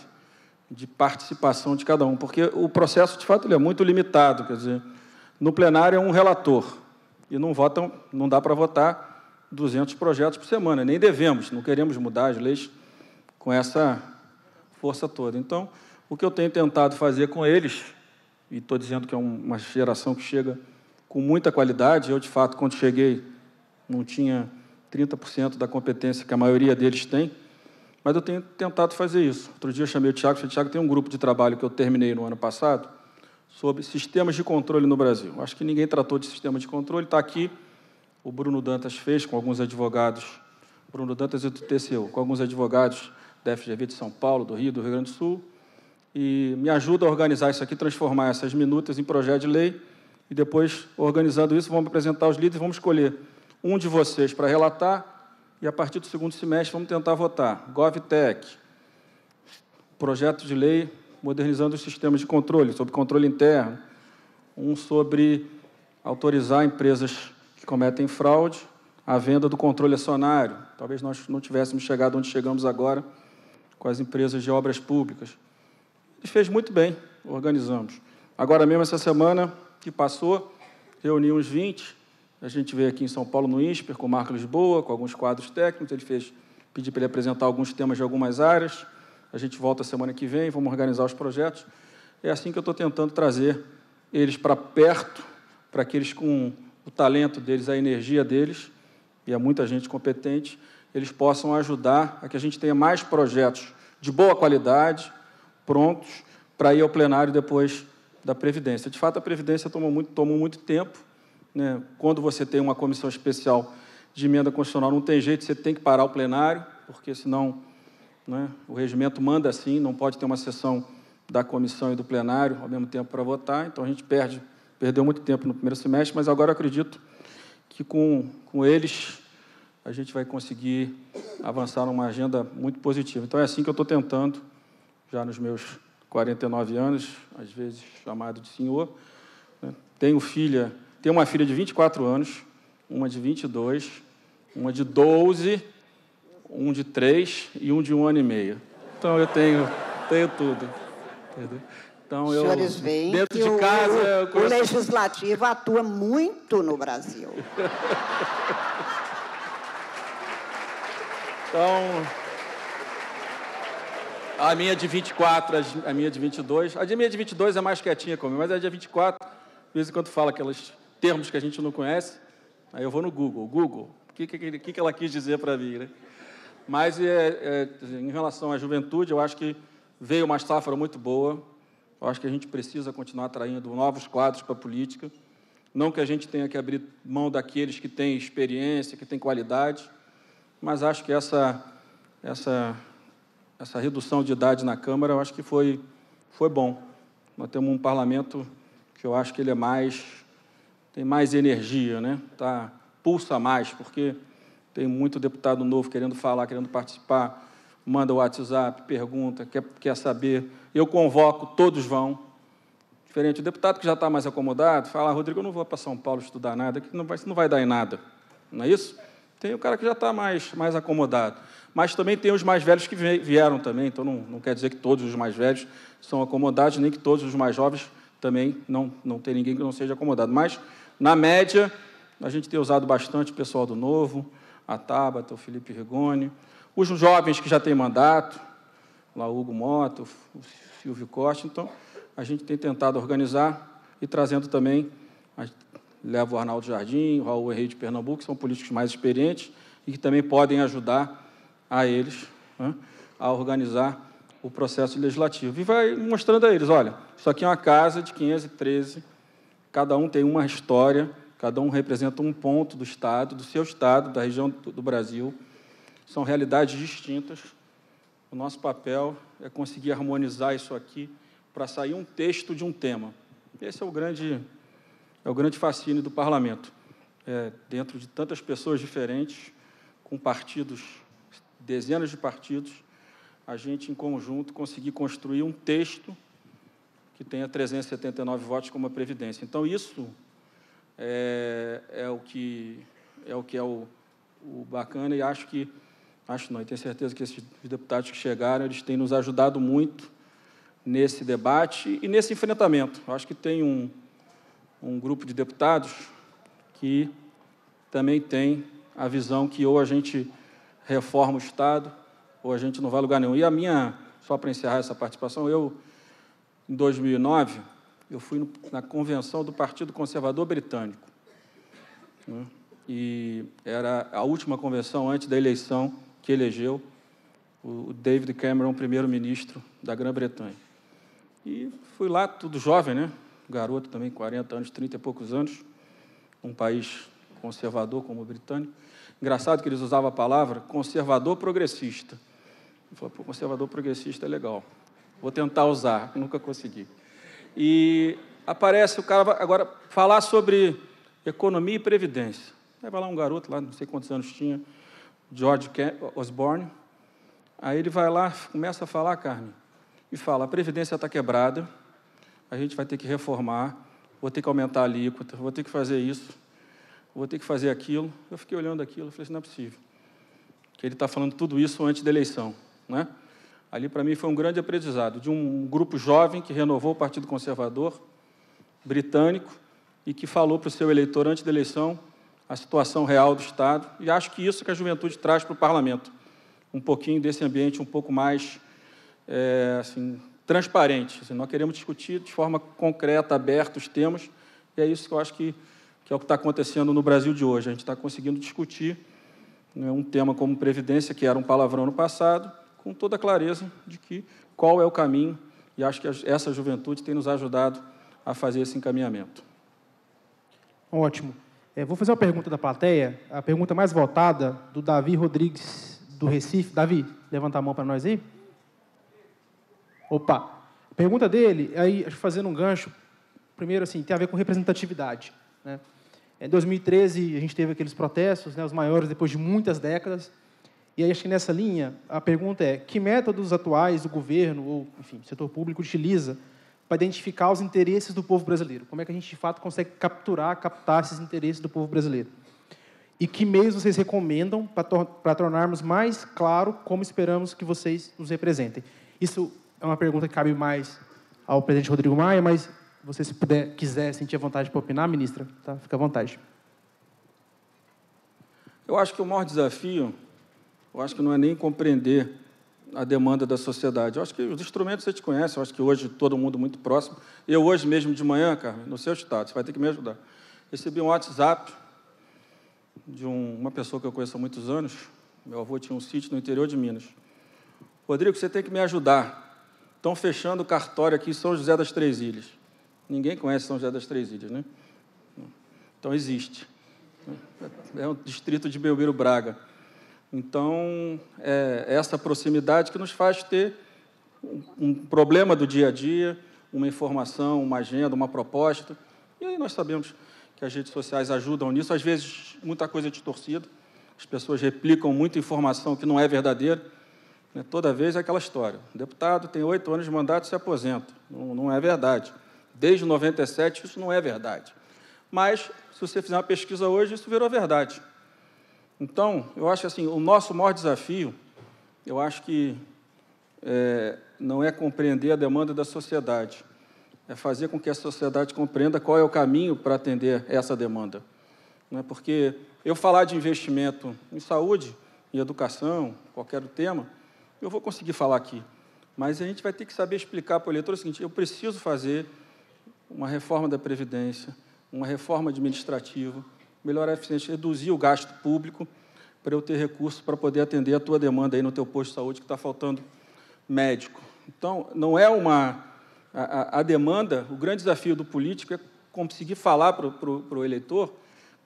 de participação de cada um, porque o processo, de fato, ele é muito limitado. Quer dizer, no plenário é um relator e não votam, não dá para votar 200 projetos por semana, nem devemos, não queremos mudar as leis com essa força toda. Então, o que eu tenho tentado fazer com eles, e estou dizendo que é uma geração que chega com muita qualidade, eu, de fato, quando cheguei, não tinha 30% da competência que a maioria deles tem, mas eu tenho tentado fazer isso. Outro dia eu chamei o Tiago, falei, Tiago, tem um grupo de trabalho que eu terminei no ano passado sobre sistemas de controle no Brasil. Acho que ninguém tratou de sistema de controle, está aqui, o Bruno Dantas fez com alguns advogados, Bruno Dantas e do TCU, com alguns advogados da FGV de São Paulo, do Rio, do Rio Grande do Sul, e me ajuda a organizar isso aqui, transformar essas minutas em projeto de lei, e depois, organizando isso, vamos apresentar os líderes, vamos escolher um de vocês para relatar, e a partir do segundo semestre vamos tentar votar. GovTech, projeto de lei modernizando os sistemas de controle, sobre controle interno, um sobre autorizar empresas que cometem fraude a venda do controle acionário. Talvez nós não tivéssemos chegado onde chegamos agora com as empresas de obras públicas. E fez muito bem, organizamos. Agora mesmo, essa semana que passou, reuni uns 20, a gente veio aqui em São Paulo, no INSPER, com o Marco Lisboa, com alguns quadros técnicos. Ele fez, pedi para ele apresentar alguns temas de algumas áreas. A gente volta semana que vem, vamos organizar os projetos. É assim que eu estou tentando trazer eles para perto, para que eles, com o talento deles, a energia deles, e há muita gente competente, eles possam ajudar a que a gente tenha mais projetos de boa qualidade, prontos, para ir ao plenário depois da Previdência. De fato, a Previdência tomou muito, tomou muito tempo, né? Quando você tem uma comissão especial de emenda constitucional, não tem jeito, você tem que parar o plenário, porque senão né, o regimento manda assim, não pode ter uma sessão da comissão e do plenário ao mesmo tempo para votar, então a gente perde, perdeu muito tempo no primeiro semestre, mas agora acredito que com, com eles a gente vai conseguir avançar numa agenda muito positiva. Então é assim que eu estou tentando, já nos meus 49 anos, às vezes chamado de senhor. Né? Tenho filha tem uma filha de 24 anos, uma de 22, uma de 12, um de 3 e um de um ano e meio. Então eu tenho, tenho tudo. Entendeu? Então, Os eu, senhores veem dentro que de casa, o, o, o legislativo atua muito no Brasil. então, a minha de 24, a minha de 22, a minha de 22 é mais quietinha comigo, mas a de 24, de vez em quando fala aquelas termos que a gente não conhece, aí eu vou no Google. Google, o que, que, que ela quis dizer para mim? Né? Mas é, é, em relação à juventude, eu acho que veio uma safra muito boa. Eu acho que a gente precisa continuar atraindo novos quadros para a política. Não que a gente tenha que abrir mão daqueles que têm experiência, que têm qualidade, mas acho que essa, essa, essa redução de idade na Câmara, eu acho que foi, foi bom. Nós temos um parlamento que eu acho que ele é mais tem mais energia, né? Tá, pulsa mais, porque tem muito deputado novo querendo falar, querendo participar, manda o WhatsApp, pergunta, quer, quer saber. Eu convoco, todos vão. Diferente, o deputado que já está mais acomodado, fala, ah, Rodrigo, eu não vou para São Paulo estudar nada, que não vai, não vai dar em nada. Não é isso? Tem o cara que já está mais, mais acomodado. Mas também tem os mais velhos que vieram também, então não, não quer dizer que todos os mais velhos são acomodados, nem que todos os mais jovens também não, não tem ninguém que não seja acomodado. Mas na média, a gente tem usado bastante o pessoal do Novo, a Tabata, o Felipe Rigoni, os jovens que já têm mandato, lá o Hugo Mota, o Silvio Costa. Então, a gente tem tentado organizar e trazendo também, leva o Arnaldo Jardim, o Raul Henrique de Pernambuco, que são políticos mais experientes e que também podem ajudar a eles né, a organizar o processo legislativo. E vai mostrando a eles, olha, isso aqui é uma casa de 513, cada um tem uma história, cada um representa um ponto do Estado, do seu Estado, da região do Brasil. São realidades distintas. O nosso papel é conseguir harmonizar isso aqui para sair um texto de um tema. Esse é o grande, é o grande fascínio do parlamento. É, dentro de tantas pessoas diferentes, com partidos, dezenas de partidos, a gente, em conjunto, conseguir construir um texto que tenha 379 votos como a Previdência. Então, isso é, é o que é o que é o, o bacana e acho que acho não, e tenho certeza que esses deputados que chegaram eles têm nos ajudado muito nesse debate e nesse enfrentamento. Acho que tem um, um grupo de deputados que também tem a visão que ou a gente reforma o Estado ou a gente não vai a lugar nenhum. E a minha, só para encerrar essa participação, eu, em 2009, eu fui na convenção do Partido Conservador Britânico. Né? E era a última convenção antes da eleição que elegeu o David Cameron, primeiro-ministro da Grã-Bretanha. E fui lá, tudo jovem, né? Garoto também, 40 anos, 30 e poucos anos, um país conservador como o britânico. Engraçado que eles usavam a palavra conservador progressista. Eu falei, pô, conservador progressista é legal. Vou tentar usar, nunca consegui. E aparece o cara agora falar sobre economia e previdência. Aí vai lá um garoto, lá não sei quantos anos tinha, George Osborne. Aí ele vai lá, começa a falar, Carmen, e fala: a previdência está quebrada, a gente vai ter que reformar, vou ter que aumentar a alíquota, vou ter que fazer isso, vou ter que fazer aquilo. Eu fiquei olhando aquilo, falei assim: não é possível. Que ele está falando tudo isso antes da eleição, né? Ali, para mim, foi um grande aprendizado de um grupo jovem que renovou o Partido Conservador britânico e que falou para o seu eleitor antes da eleição a situação real do Estado. E acho que isso que a juventude traz para o parlamento. Um pouquinho desse ambiente um pouco mais é, assim, transparente. Assim, nós queremos discutir de forma concreta, aberta os temas, e é isso que eu acho que, que é o que está acontecendo no Brasil de hoje. A gente está conseguindo discutir né, um tema como Previdência, que era um palavrão no passado, com toda clareza de que qual é o caminho, e acho que essa juventude tem nos ajudado a fazer esse encaminhamento. Ótimo. É, vou fazer uma pergunta da plateia, a pergunta mais votada, do Davi Rodrigues, do Recife. Davi, levanta a mão para nós aí. Opa. Pergunta dele, aí, fazendo um gancho, primeiro, assim, tem a ver com representatividade. Né? Em 2013, a gente teve aqueles protestos, né, os maiores depois de muitas décadas, e aí, acho que nessa linha, a pergunta é: que métodos atuais do governo, ou, enfim, setor público, utiliza para identificar os interesses do povo brasileiro? Como é que a gente, de fato, consegue capturar, captar esses interesses do povo brasileiro? E que meios vocês recomendam para, tor para tornarmos mais claro como esperamos que vocês nos representem? Isso é uma pergunta que cabe mais ao presidente Rodrigo Maia, mas você, se puder, quiser, sentir a vontade para opinar, ministra, tá? fica à vontade. Eu acho que o maior desafio eu acho que não é nem compreender a demanda da sociedade. Eu acho que os instrumentos você te conhece, eu acho que hoje todo mundo muito próximo. Eu hoje mesmo de manhã, Carmen, no seu estado, você vai ter que me ajudar. Recebi um WhatsApp de um, uma pessoa que eu conheço há muitos anos. Meu avô tinha um sítio no interior de Minas. Rodrigo, você tem que me ajudar. Estão fechando o cartório aqui em São José das Três Ilhas. Ninguém conhece São José das Três Ilhas, né? Então existe. É um distrito de Belmiro Braga. Então, é essa proximidade que nos faz ter um problema do dia a dia, uma informação, uma agenda, uma proposta. E aí nós sabemos que as redes sociais ajudam nisso. Às vezes, muita coisa é distorcida. As pessoas replicam muita informação que não é verdadeira. Né? Toda vez é aquela história. O deputado tem oito anos de mandato e se aposenta. Não, não é verdade. Desde 97, isso não é verdade. Mas, se você fizer uma pesquisa hoje, isso virou verdade. Então, eu acho assim, o nosso maior desafio, eu acho que é, não é compreender a demanda da sociedade, é fazer com que a sociedade compreenda qual é o caminho para atender essa demanda. Não é porque eu falar de investimento em saúde, em educação, qualquer tema, eu vou conseguir falar aqui. Mas a gente vai ter que saber explicar para o eleitor o seguinte: eu preciso fazer uma reforma da Previdência, uma reforma administrativa, melhorar a eficiência, reduzir o gasto público para eu ter recursos para poder atender a tua demanda aí no teu posto de saúde, que está faltando médico, Então, não é uma. A, a demanda, o grande desafio do político é conseguir falar para o eleitor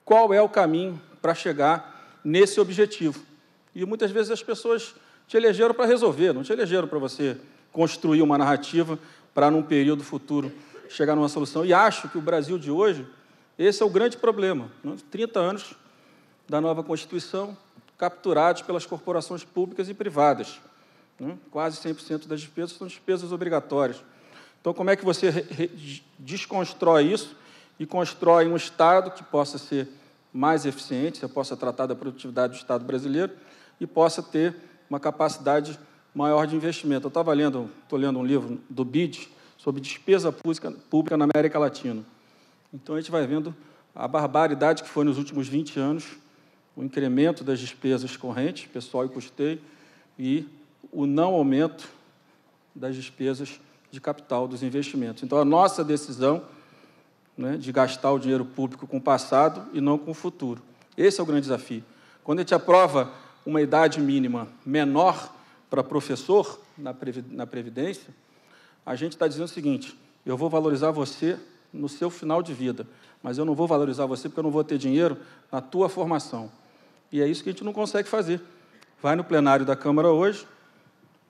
qual é o caminho para chegar nesse objetivo. E muitas vezes as pessoas te elegeram para resolver, não te elegeram para você construir uma narrativa para, num período futuro, chegar numa solução. E acho que o Brasil de hoje, esse é o grande problema. 30 anos da nova Constituição, capturados pelas corporações públicas e privadas. Né? Quase 100% das despesas são despesas obrigatórias. Então, como é que você desconstrói isso e constrói um Estado que possa ser mais eficiente, que possa tratar da produtividade do Estado brasileiro e possa ter uma capacidade maior de investimento? Eu estava lendo, estou lendo um livro do BID sobre despesa pública na América Latina. Então, a gente vai vendo a barbaridade que foi nos últimos 20 anos o incremento das despesas correntes, pessoal e custeio, e o não aumento das despesas de capital dos investimentos. Então, a nossa decisão né, de gastar o dinheiro público com o passado e não com o futuro. Esse é o grande desafio. Quando a gente aprova uma idade mínima menor para professor na Previdência, a gente está dizendo o seguinte: eu vou valorizar você no seu final de vida, mas eu não vou valorizar você porque eu não vou ter dinheiro na tua formação. E é isso que a gente não consegue fazer. Vai no plenário da Câmara hoje,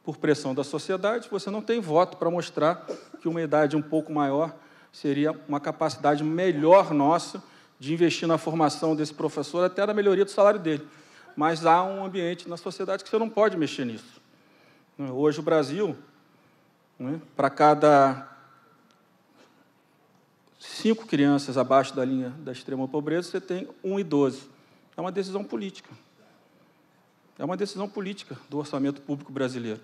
por pressão da sociedade, você não tem voto para mostrar que uma idade um pouco maior seria uma capacidade melhor nossa de investir na formação desse professor, até na melhoria do salário dele. Mas há um ambiente na sociedade que você não pode mexer nisso. Hoje, o Brasil, né, para cada cinco crianças abaixo da linha da extrema pobreza, você tem um idoso. É uma decisão política. É uma decisão política do orçamento público brasileiro.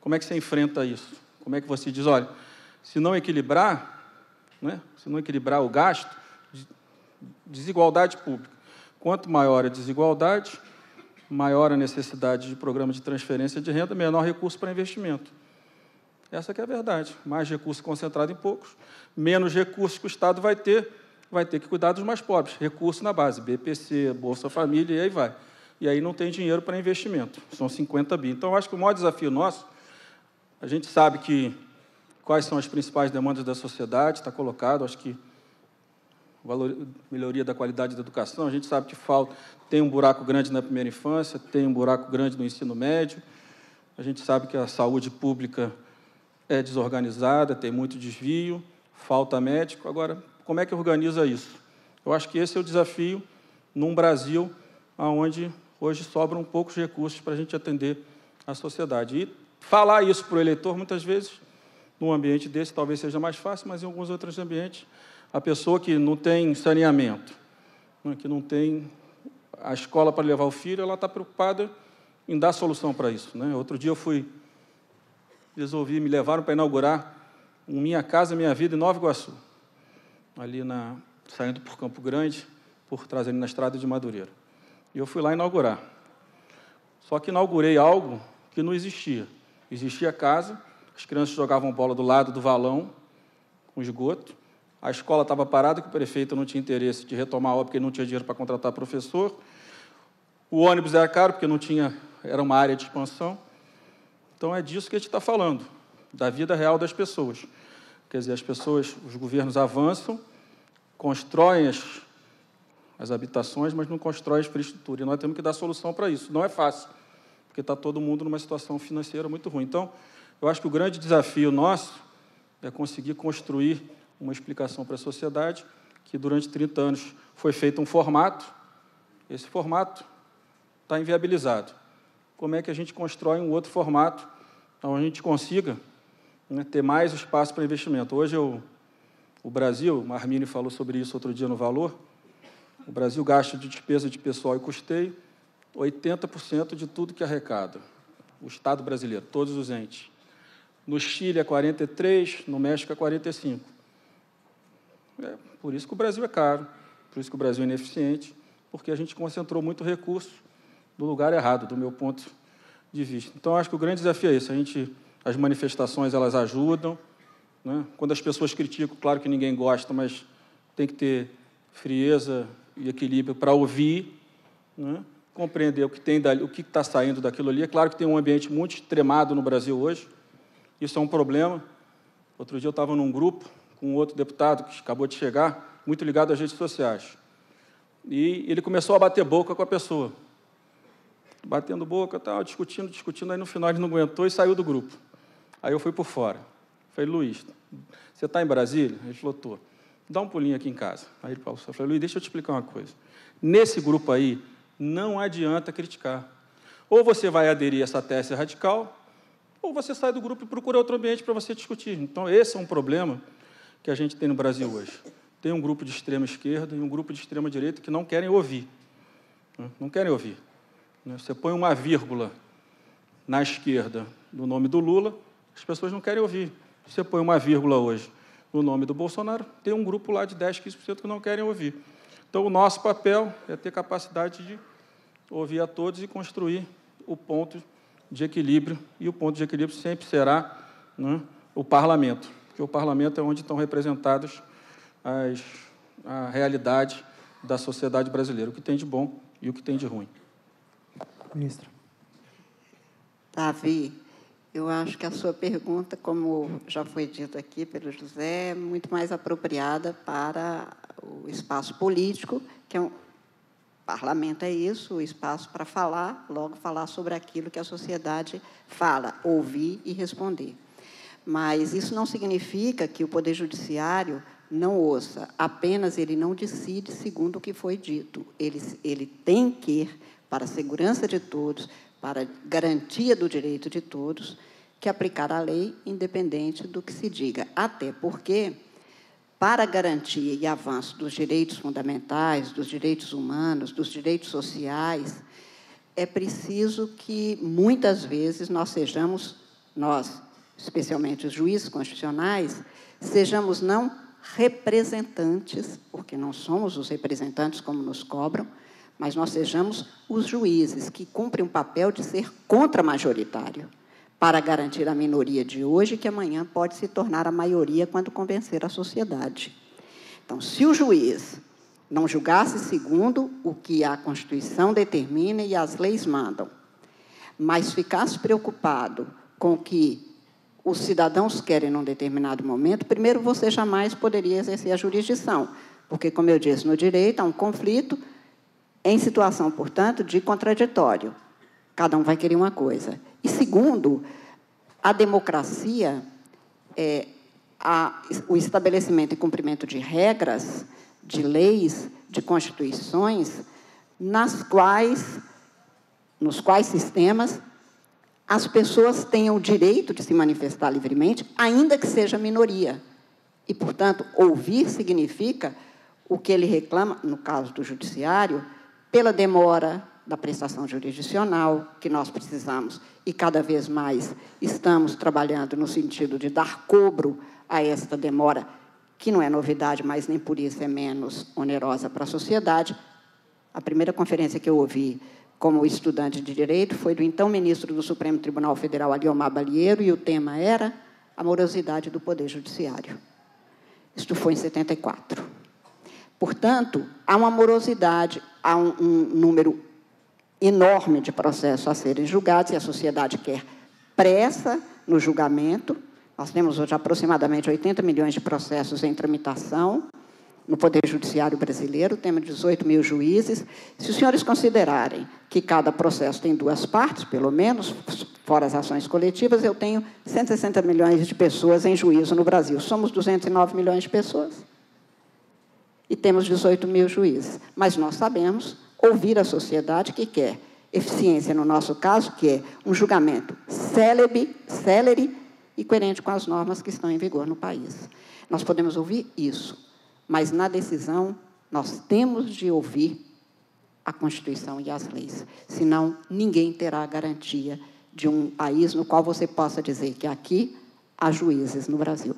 Como é que você enfrenta isso? Como é que você diz, olha, se não equilibrar, né, se não equilibrar o gasto, desigualdade pública. Quanto maior a desigualdade, maior a necessidade de programa de transferência de renda, menor recurso para investimento. Essa é a verdade. Mais recurso concentrado em poucos, menos recursos que o Estado vai ter vai ter que cuidar dos mais pobres, recurso na base, BPC, Bolsa Família e aí vai. E aí não tem dinheiro para investimento, são 50 bi. Então, acho que o maior desafio nosso, a gente sabe que quais são as principais demandas da sociedade, está colocado, acho que valor, melhoria da qualidade da educação, a gente sabe que falta, tem um buraco grande na primeira infância, tem um buraco grande no ensino médio, a gente sabe que a saúde pública é desorganizada, tem muito desvio, falta médico. Agora, como é que organiza isso? Eu acho que esse é o desafio num Brasil onde hoje sobram poucos recursos para a gente atender a sociedade. E falar isso para o eleitor, muitas vezes, num ambiente desse, talvez seja mais fácil, mas em alguns outros ambientes, a pessoa que não tem saneamento, né, que não tem a escola para levar o filho, ela está preocupada em dar solução para isso. Né? Outro dia eu fui, resolvi, me levaram para inaugurar um Minha Casa Minha Vida em Nova Iguaçu ali na, saindo por Campo Grande, por trazendo na estrada de Madureira. E eu fui lá inaugurar. Só que inaugurei algo que não existia. Existia a casa, as crianças jogavam bola do lado do valão, com esgoto. A escola estava parada, que o prefeito não tinha interesse de retomar a obra, porque não tinha dinheiro para contratar professor. O ônibus era caro, porque não tinha, era uma área de expansão. Então é disso que a gente está falando, da vida real das pessoas. Quer dizer, as pessoas, os governos avançam, constroem as, as habitações, mas não constroem a infraestrutura. E nós temos que dar solução para isso. Não é fácil, porque está todo mundo numa situação financeira muito ruim. Então, eu acho que o grande desafio nosso é conseguir construir uma explicação para a sociedade que durante 30 anos foi feito um formato, esse formato está inviabilizado. Como é que a gente constrói um outro formato onde a gente consiga né, ter mais espaço para investimento. Hoje eu, o Brasil, o Armínio falou sobre isso outro dia no Valor, o Brasil gasta de despesa de pessoal e custeio 80% de tudo que arrecada. O Estado brasileiro, todos os entes. No Chile é 43%, no México é 45%. É, por isso que o Brasil é caro, por isso que o Brasil é ineficiente, porque a gente concentrou muito recurso no lugar errado, do meu ponto de vista. Então, acho que o grande desafio é esse, a gente as manifestações elas ajudam. Né? Quando as pessoas criticam, claro que ninguém gosta, mas tem que ter frieza e equilíbrio para ouvir, né? compreender o que tem o que está saindo daquilo ali. É claro que tem um ambiente muito extremado no Brasil hoje. isso é um problema. Outro dia eu estava num grupo com outro deputado que acabou de chegar, muito ligado às redes sociais. E ele começou a bater boca com a pessoa. Batendo boca, tal, discutindo, discutindo, aí no final ele não aguentou e saiu do grupo. Aí eu fui por fora. Falei, Luiz, você está em Brasília? Ele falou, estou. Dá um pulinho aqui em casa. Aí ele falou, falei, Luiz, deixa eu te explicar uma coisa. Nesse grupo aí, não adianta criticar. Ou você vai aderir a essa tese radical, ou você sai do grupo e procura outro ambiente para você discutir. Então, esse é um problema que a gente tem no Brasil hoje. Tem um grupo de extrema esquerda e um grupo de extrema direita que não querem ouvir. Né? Não querem ouvir. Né? Você põe uma vírgula na esquerda no nome do Lula, as pessoas não querem ouvir. Você põe uma vírgula hoje no nome do Bolsonaro, tem um grupo lá de 10, 15% que não querem ouvir. Então, o nosso papel é ter capacidade de ouvir a todos e construir o ponto de equilíbrio, e o ponto de equilíbrio sempre será né, o parlamento, porque o parlamento é onde estão representadas as, a realidade da sociedade brasileira, o que tem de bom e o que tem de ruim. Ministra. Davi, eu acho que a sua pergunta, como já foi dito aqui pelo José, é muito mais apropriada para o espaço político, que é um, parlamento é isso, o espaço para falar, logo falar sobre aquilo que a sociedade fala, ouvir e responder. Mas isso não significa que o Poder Judiciário não ouça, apenas ele não decide segundo o que foi dito. Ele, ele tem que, para a segurança de todos, para a garantia do direito de todos, que aplicar a lei independente do que se diga. Até porque, para garantia e avanço dos direitos fundamentais, dos direitos humanos, dos direitos sociais, é preciso que, muitas vezes, nós sejamos, nós, especialmente os juízes constitucionais, sejamos não representantes, porque não somos os representantes como nos cobram, mas nós sejamos os juízes que cumprem o papel de ser contra-majoritário, para garantir a minoria de hoje que amanhã pode se tornar a maioria quando convencer a sociedade. Então, se o juiz não julgasse segundo o que a Constituição determina e as leis mandam, mas ficasse preocupado com o que os cidadãos querem num determinado momento, primeiro você jamais poderia exercer a jurisdição, porque, como eu disse, no direito há um conflito em situação, portanto, de contraditório. Cada um vai querer uma coisa. E segundo, a democracia é a, o estabelecimento e cumprimento de regras, de leis, de constituições, nas quais, nos quais sistemas as pessoas tenham o direito de se manifestar livremente, ainda que seja minoria. E, portanto, ouvir significa o que ele reclama, no caso do judiciário, pela demora da prestação jurisdicional que nós precisamos e cada vez mais estamos trabalhando no sentido de dar cobro a esta demora, que não é novidade, mas nem por isso é menos onerosa para a sociedade. A primeira conferência que eu ouvi como estudante de direito foi do então ministro do Supremo Tribunal Federal, Aliomar Balieiro, e o tema era a morosidade do Poder Judiciário. Isto foi em 74. Portanto, há uma morosidade, há um, um número enorme de processos a serem julgados e a sociedade quer pressa no julgamento. Nós temos hoje aproximadamente 80 milhões de processos em tramitação no Poder Judiciário brasileiro, temos 18 mil juízes. Se os senhores considerarem que cada processo tem duas partes, pelo menos, fora as ações coletivas, eu tenho 160 milhões de pessoas em juízo no Brasil. Somos 209 milhões de pessoas. E temos 18 mil juízes. Mas nós sabemos ouvir a sociedade que quer eficiência, no nosso caso, que é um julgamento célebre, célere e coerente com as normas que estão em vigor no país. Nós podemos ouvir isso, mas na decisão nós temos de ouvir a Constituição e as leis, senão ninguém terá a garantia de um país no qual você possa dizer que aqui há juízes no Brasil.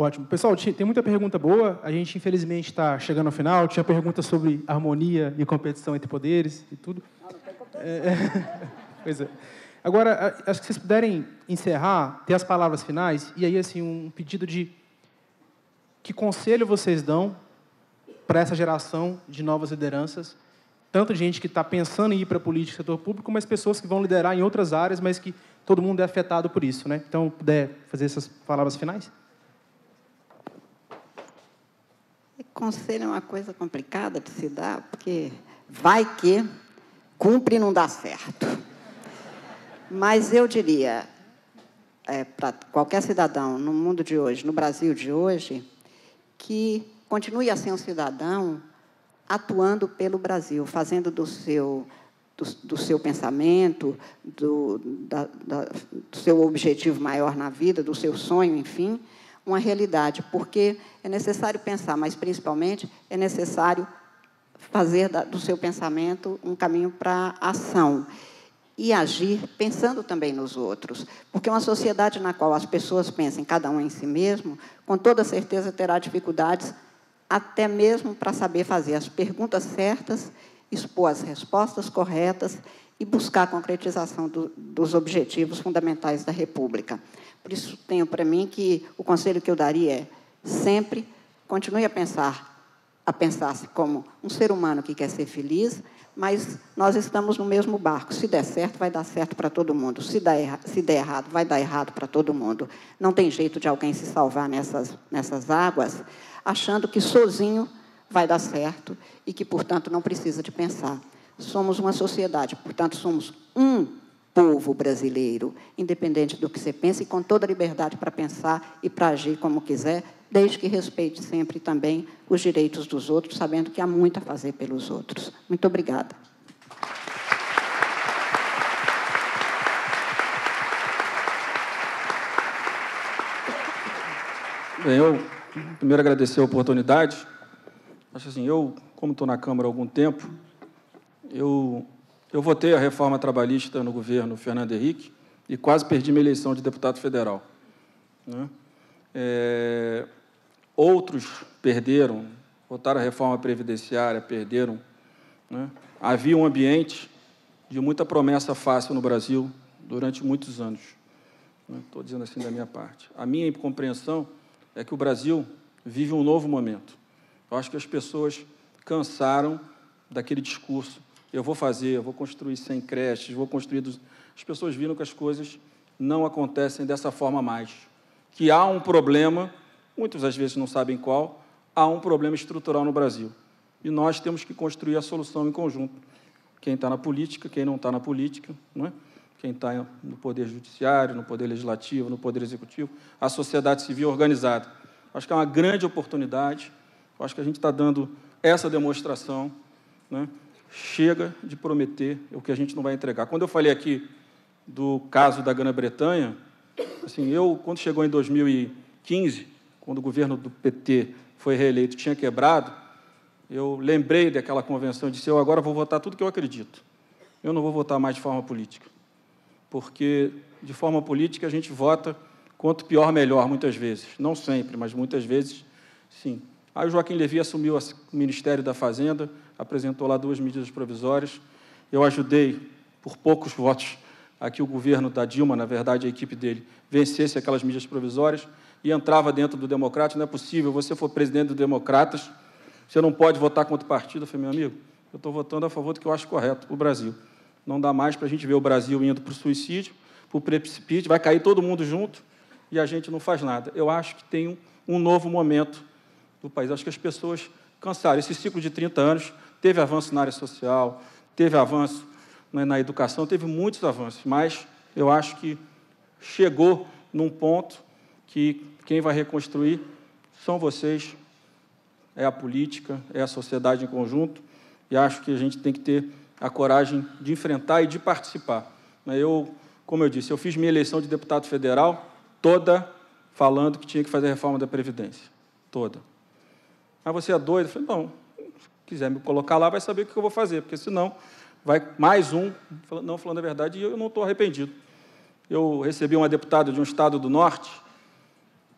Ótimo. Pessoal, tem muita pergunta boa. A gente, infelizmente, está chegando ao final. Tinha pergunta sobre harmonia e competição entre poderes e tudo. Não, não tem competição. É, pois é. Agora, acho que vocês puderem encerrar, ter as palavras finais, e aí, assim, um pedido de que conselho vocês dão para essa geração de novas lideranças, tanto gente que está pensando em ir para a política, setor público, mas pessoas que vão liderar em outras áreas, mas que todo mundo é afetado por isso, né? Então, puder fazer essas palavras finais? Conselho é uma coisa complicada de se dar, porque vai que cumpre e não dá certo. Mas eu diria, é, para qualquer cidadão no mundo de hoje, no Brasil de hoje, que continue a ser um cidadão atuando pelo Brasil, fazendo do seu, do, do seu pensamento, do, da, da, do seu objetivo maior na vida, do seu sonho, enfim, uma realidade, porque é necessário pensar, mas principalmente é necessário fazer do seu pensamento um caminho para a ação e agir pensando também nos outros. Porque uma sociedade na qual as pessoas pensem cada um em si mesmo, com toda certeza terá dificuldades até mesmo para saber fazer as perguntas certas, expor as respostas corretas e buscar a concretização do, dos objetivos fundamentais da República. Por isso, tenho para mim que o conselho que eu daria é sempre continue a pensar, a pensar-se como um ser humano que quer ser feliz, mas nós estamos no mesmo barco. Se der certo, vai dar certo para todo mundo. Se der, se der errado, vai dar errado para todo mundo. Não tem jeito de alguém se salvar nessas, nessas águas, achando que sozinho vai dar certo e que, portanto, não precisa de pensar. Somos uma sociedade, portanto, somos um povo brasileiro, independente do que você pense, e com toda a liberdade para pensar e para agir como quiser, desde que respeite sempre também os direitos dos outros, sabendo que há muito a fazer pelos outros. Muito obrigada. Bem, eu primeiro agradecer a oportunidade. Acho assim, eu, como estou na Câmara há algum tempo, eu, eu votei a reforma trabalhista no governo Fernando Henrique e quase perdi minha eleição de deputado federal. Né? É, Outros perderam, votaram a reforma previdenciária, perderam. Né? Havia um ambiente de muita promessa fácil no Brasil durante muitos anos. Estou né? dizendo assim da minha parte. A minha compreensão é que o Brasil vive um novo momento. Eu acho que as pessoas cansaram daquele discurso. Eu vou fazer, eu vou construir 100 creches, vou construir... As pessoas viram que as coisas não acontecem dessa forma mais. Que há um problema muitos às vezes não sabem qual, há um problema estrutural no Brasil. E nós temos que construir a solução em conjunto. Quem está na política, quem não está na política, não é? quem está no Poder Judiciário, no Poder Legislativo, no Poder Executivo, a sociedade civil organizada. Acho que é uma grande oportunidade, acho que a gente está dando essa demonstração. Né? Chega de prometer o que a gente não vai entregar. Quando eu falei aqui do caso da Grã-Bretanha, assim, eu, quando chegou em 2015, quando o governo do PT foi reeleito, tinha quebrado, eu lembrei daquela convenção e disse: eu agora vou votar tudo que eu acredito. Eu não vou votar mais de forma política. Porque de forma política a gente vota quanto pior, melhor, muitas vezes. Não sempre, mas muitas vezes, sim. Aí o Joaquim Levy assumiu o Ministério da Fazenda, apresentou lá duas medidas provisórias. Eu ajudei, por poucos votos, a que o governo da Dilma, na verdade, a equipe dele, vencesse aquelas medidas provisórias e entrava dentro do Democrata. Não é possível, você for presidente do Democratas, você não pode votar contra o partido. Eu falei, meu amigo, eu estou votando a favor do que eu acho correto, o Brasil. Não dá mais para a gente ver o Brasil indo para o suicídio, para o precipício, vai cair todo mundo junto e a gente não faz nada. Eu acho que tem um novo momento do país. Acho que as pessoas cansaram. Esse ciclo de 30 anos teve avanço na área social, teve avanço né, na educação, teve muitos avanços, mas eu acho que chegou num ponto que quem vai reconstruir são vocês, é a política, é a sociedade em conjunto, e acho que a gente tem que ter a coragem de enfrentar e de participar. Eu, como eu disse, eu fiz minha eleição de deputado federal toda falando que tinha que fazer a reforma da Previdência. Toda. Mas você é doido? Eu falei, não, se quiser me colocar lá, vai saber o que eu vou fazer, porque senão vai mais um, não falando a verdade, e eu não estou arrependido. Eu recebi uma deputada de um estado do norte,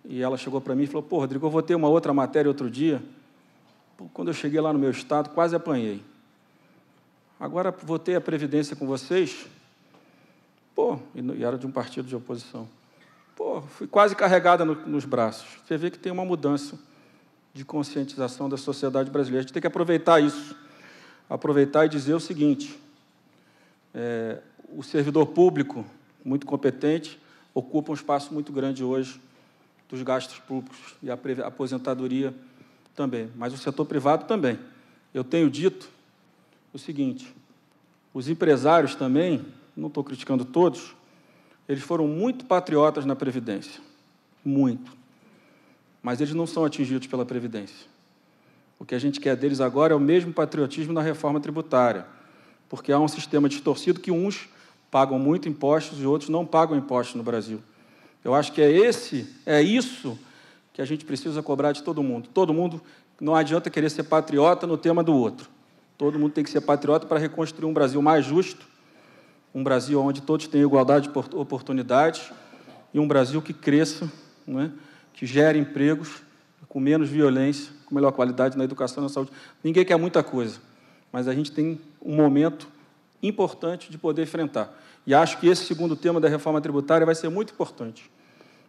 e ela chegou para mim e falou: Pô, Rodrigo, eu vou ter uma outra matéria outro dia. Quando eu cheguei lá no meu estado, quase apanhei. Agora vou ter a previdência com vocês. Pô, e era de um partido de oposição. Pô, fui quase carregada no, nos braços. Você vê que tem uma mudança de conscientização da sociedade brasileira. A gente tem que aproveitar isso. Aproveitar e dizer o seguinte: é, o servidor público muito competente, ocupa um espaço muito grande hoje dos gastos públicos e a aposentadoria também, mas o setor privado também. Eu tenho dito o seguinte: os empresários também, não estou criticando todos, eles foram muito patriotas na Previdência, muito. Mas eles não são atingidos pela Previdência. O que a gente quer deles agora é o mesmo patriotismo na reforma tributária, porque há um sistema distorcido que uns pagam muito impostos e outros não pagam impostos no Brasil. Eu acho que é esse, é isso que a gente precisa cobrar de todo mundo. Todo mundo não adianta querer ser patriota no tema do outro. Todo mundo tem que ser patriota para reconstruir um Brasil mais justo, um Brasil onde todos têm igualdade de oportunidades e um Brasil que cresça, é? Que gere empregos com menos violência, com melhor qualidade na educação e na saúde. Ninguém quer muita coisa, mas a gente tem um momento importante de poder enfrentar. E acho que esse segundo tema da reforma tributária vai ser muito importante,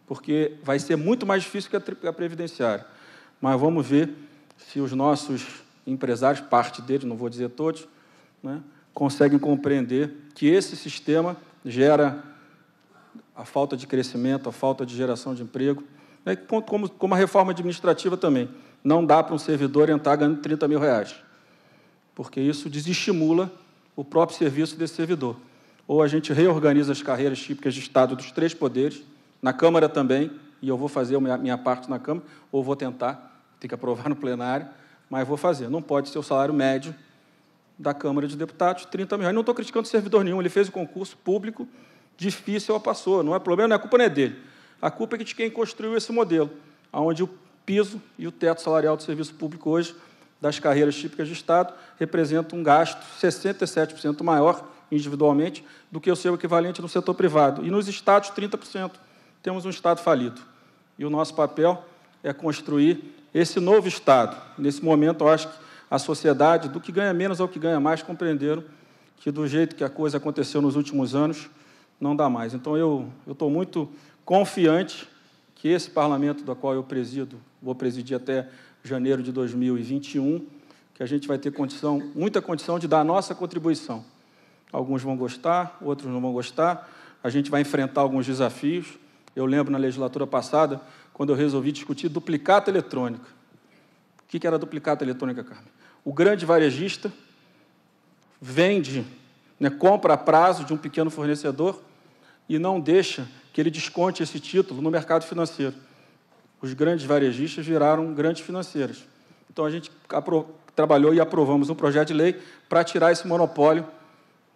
porque vai ser muito mais difícil que a previdenciária. Mas vamos ver se os nossos empresários, parte deles, não vou dizer todos, né, conseguem compreender que esse sistema gera a falta de crescimento, a falta de geração de emprego, né, como, como a reforma administrativa também. Não dá para um servidor entrar ganhando 30 mil reais, porque isso desestimula o próprio serviço desse servidor. Ou a gente reorganiza as carreiras típicas de Estado dos três poderes, na Câmara também, e eu vou fazer a minha parte na Câmara, ou vou tentar, tem que aprovar no plenário, mas vou fazer. Não pode ser o salário médio da Câmara de Deputados, 30 mil reais. Não estou criticando servidor nenhum, ele fez o concurso público, difícil, passou. Não é problema, não é culpa não é dele. A culpa é de quem construiu esse modelo, onde o piso e o teto salarial do serviço público hoje, das carreiras típicas de Estado, representa um gasto 67% maior individualmente do que o seu equivalente no setor privado. E nos estados, 30%. Temos um Estado falido. E o nosso papel é construir esse novo Estado. Nesse momento, eu acho que a sociedade, do que ganha menos ao que ganha mais, compreenderam que, do jeito que a coisa aconteceu nos últimos anos, não dá mais. Então, eu estou muito confiante que esse parlamento, do qual eu presido, vou presidir até janeiro de 2021, que a gente vai ter condição, muita condição de dar a nossa contribuição. Alguns vão gostar, outros não vão gostar. A gente vai enfrentar alguns desafios. Eu lembro na legislatura passada quando eu resolvi discutir duplicata eletrônica. O que era duplicata eletrônica, Carmen? O grande varejista vende, né, compra a prazo de um pequeno fornecedor e não deixa que ele desconte esse título no mercado financeiro. Os grandes varejistas viraram grandes financeiras. Então a gente trabalhou e aprovamos um projeto de lei para tirar esse monopólio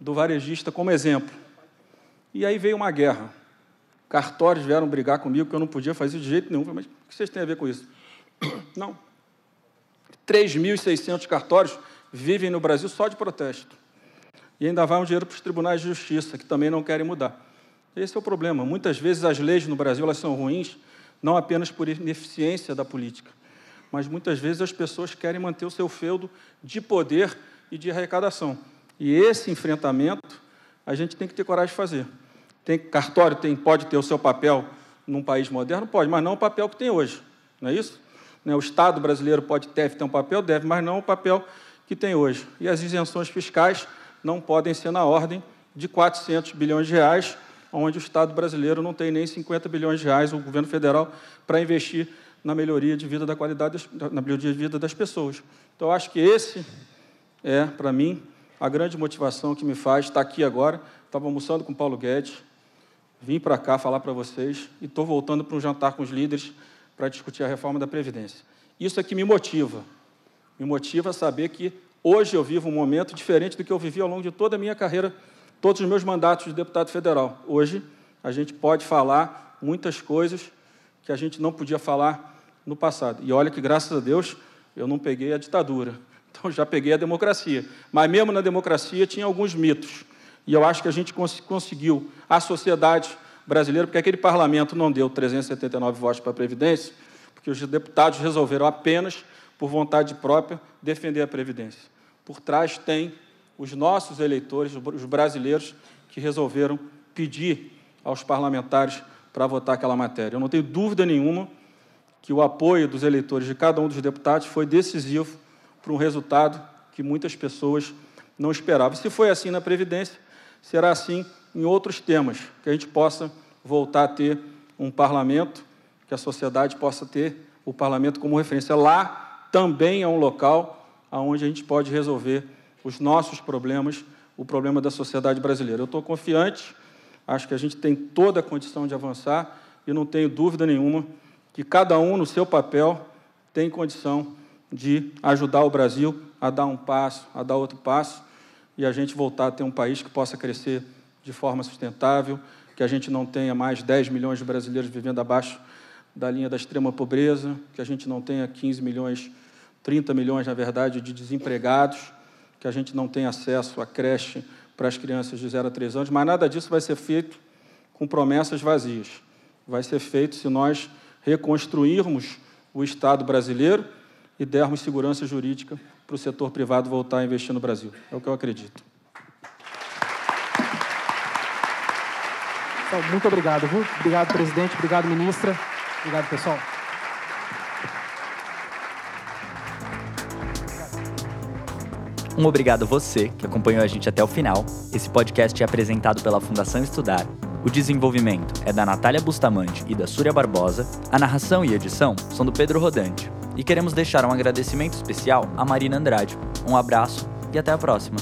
do varejista como exemplo. E aí veio uma guerra. Cartórios vieram brigar comigo que eu não podia fazer de jeito nenhum. Mas o que vocês têm a ver com isso? Não. 3.600 cartórios vivem no Brasil só de protesto. E ainda vai um dinheiro para os tribunais de justiça, que também não querem mudar. Esse é o problema. Muitas vezes as leis no Brasil elas são ruins, não apenas por ineficiência da política, mas muitas vezes as pessoas querem manter o seu feudo de poder e de arrecadação. E esse enfrentamento a gente tem que ter coragem de fazer. Tem cartório tem, pode ter o seu papel num país moderno? Pode, mas não o papel que tem hoje. Não é isso? Né, o Estado brasileiro pode deve ter um papel, deve, mas não o papel que tem hoje. E as isenções fiscais não podem ser na ordem de 400 bilhões de reais, onde o Estado brasileiro não tem nem 50 bilhões de reais, o governo federal, para investir na melhoria de vida da qualidade, na melhoria de vida das pessoas. Então, acho que esse é, para mim, a grande motivação que me faz estar aqui agora. Estava almoçando com o Paulo Guedes, vim para cá falar para vocês e estou voltando para um jantar com os líderes para discutir a reforma da Previdência. Isso é que me motiva. Me motiva a saber que hoje eu vivo um momento diferente do que eu vivi ao longo de toda a minha carreira, todos os meus mandatos de deputado federal. Hoje a gente pode falar muitas coisas que a gente não podia falar no passado. E olha que, graças a Deus, eu não peguei a ditadura. Então já peguei a democracia. Mas mesmo na democracia tinha alguns mitos. E eu acho que a gente cons conseguiu, a sociedade brasileira, porque aquele parlamento não deu 379 votos para a Previdência, porque os deputados resolveram apenas, por vontade própria, defender a Previdência. Por trás tem os nossos eleitores, os brasileiros, que resolveram pedir aos parlamentares para votar aquela matéria. Eu não tenho dúvida nenhuma que o apoio dos eleitores de cada um dos deputados foi decisivo para um resultado que muitas pessoas não esperavam. Se foi assim na Previdência, será assim em outros temas, que a gente possa voltar a ter um parlamento, que a sociedade possa ter o parlamento como referência. Lá também é um local onde a gente pode resolver os nossos problemas, o problema da sociedade brasileira. Eu estou confiante, acho que a gente tem toda a condição de avançar e não tenho dúvida nenhuma que cada um, no seu papel, tem condição de ajudar o Brasil a dar um passo, a dar outro passo e a gente voltar a ter um país que possa crescer de forma sustentável, que a gente não tenha mais 10 milhões de brasileiros vivendo abaixo da linha da extrema pobreza, que a gente não tenha 15 milhões, 30 milhões, na verdade, de desempregados, que a gente não tenha acesso à creche para as crianças de 0 a 3 anos, mas nada disso vai ser feito com promessas vazias. Vai ser feito se nós reconstruirmos o Estado brasileiro e dermos segurança jurídica para o setor privado voltar a investir no Brasil. É o que eu acredito. Muito obrigado? Obrigado, presidente. Obrigado, ministra. Obrigado, pessoal. Um obrigado a você que acompanhou a gente até o final. Esse podcast é apresentado pela Fundação Estudar. O desenvolvimento é da Natália Bustamante e da Súria Barbosa. A narração e edição são do Pedro Rodante. E queremos deixar um agradecimento especial a Marina Andrade. Um abraço e até a próxima.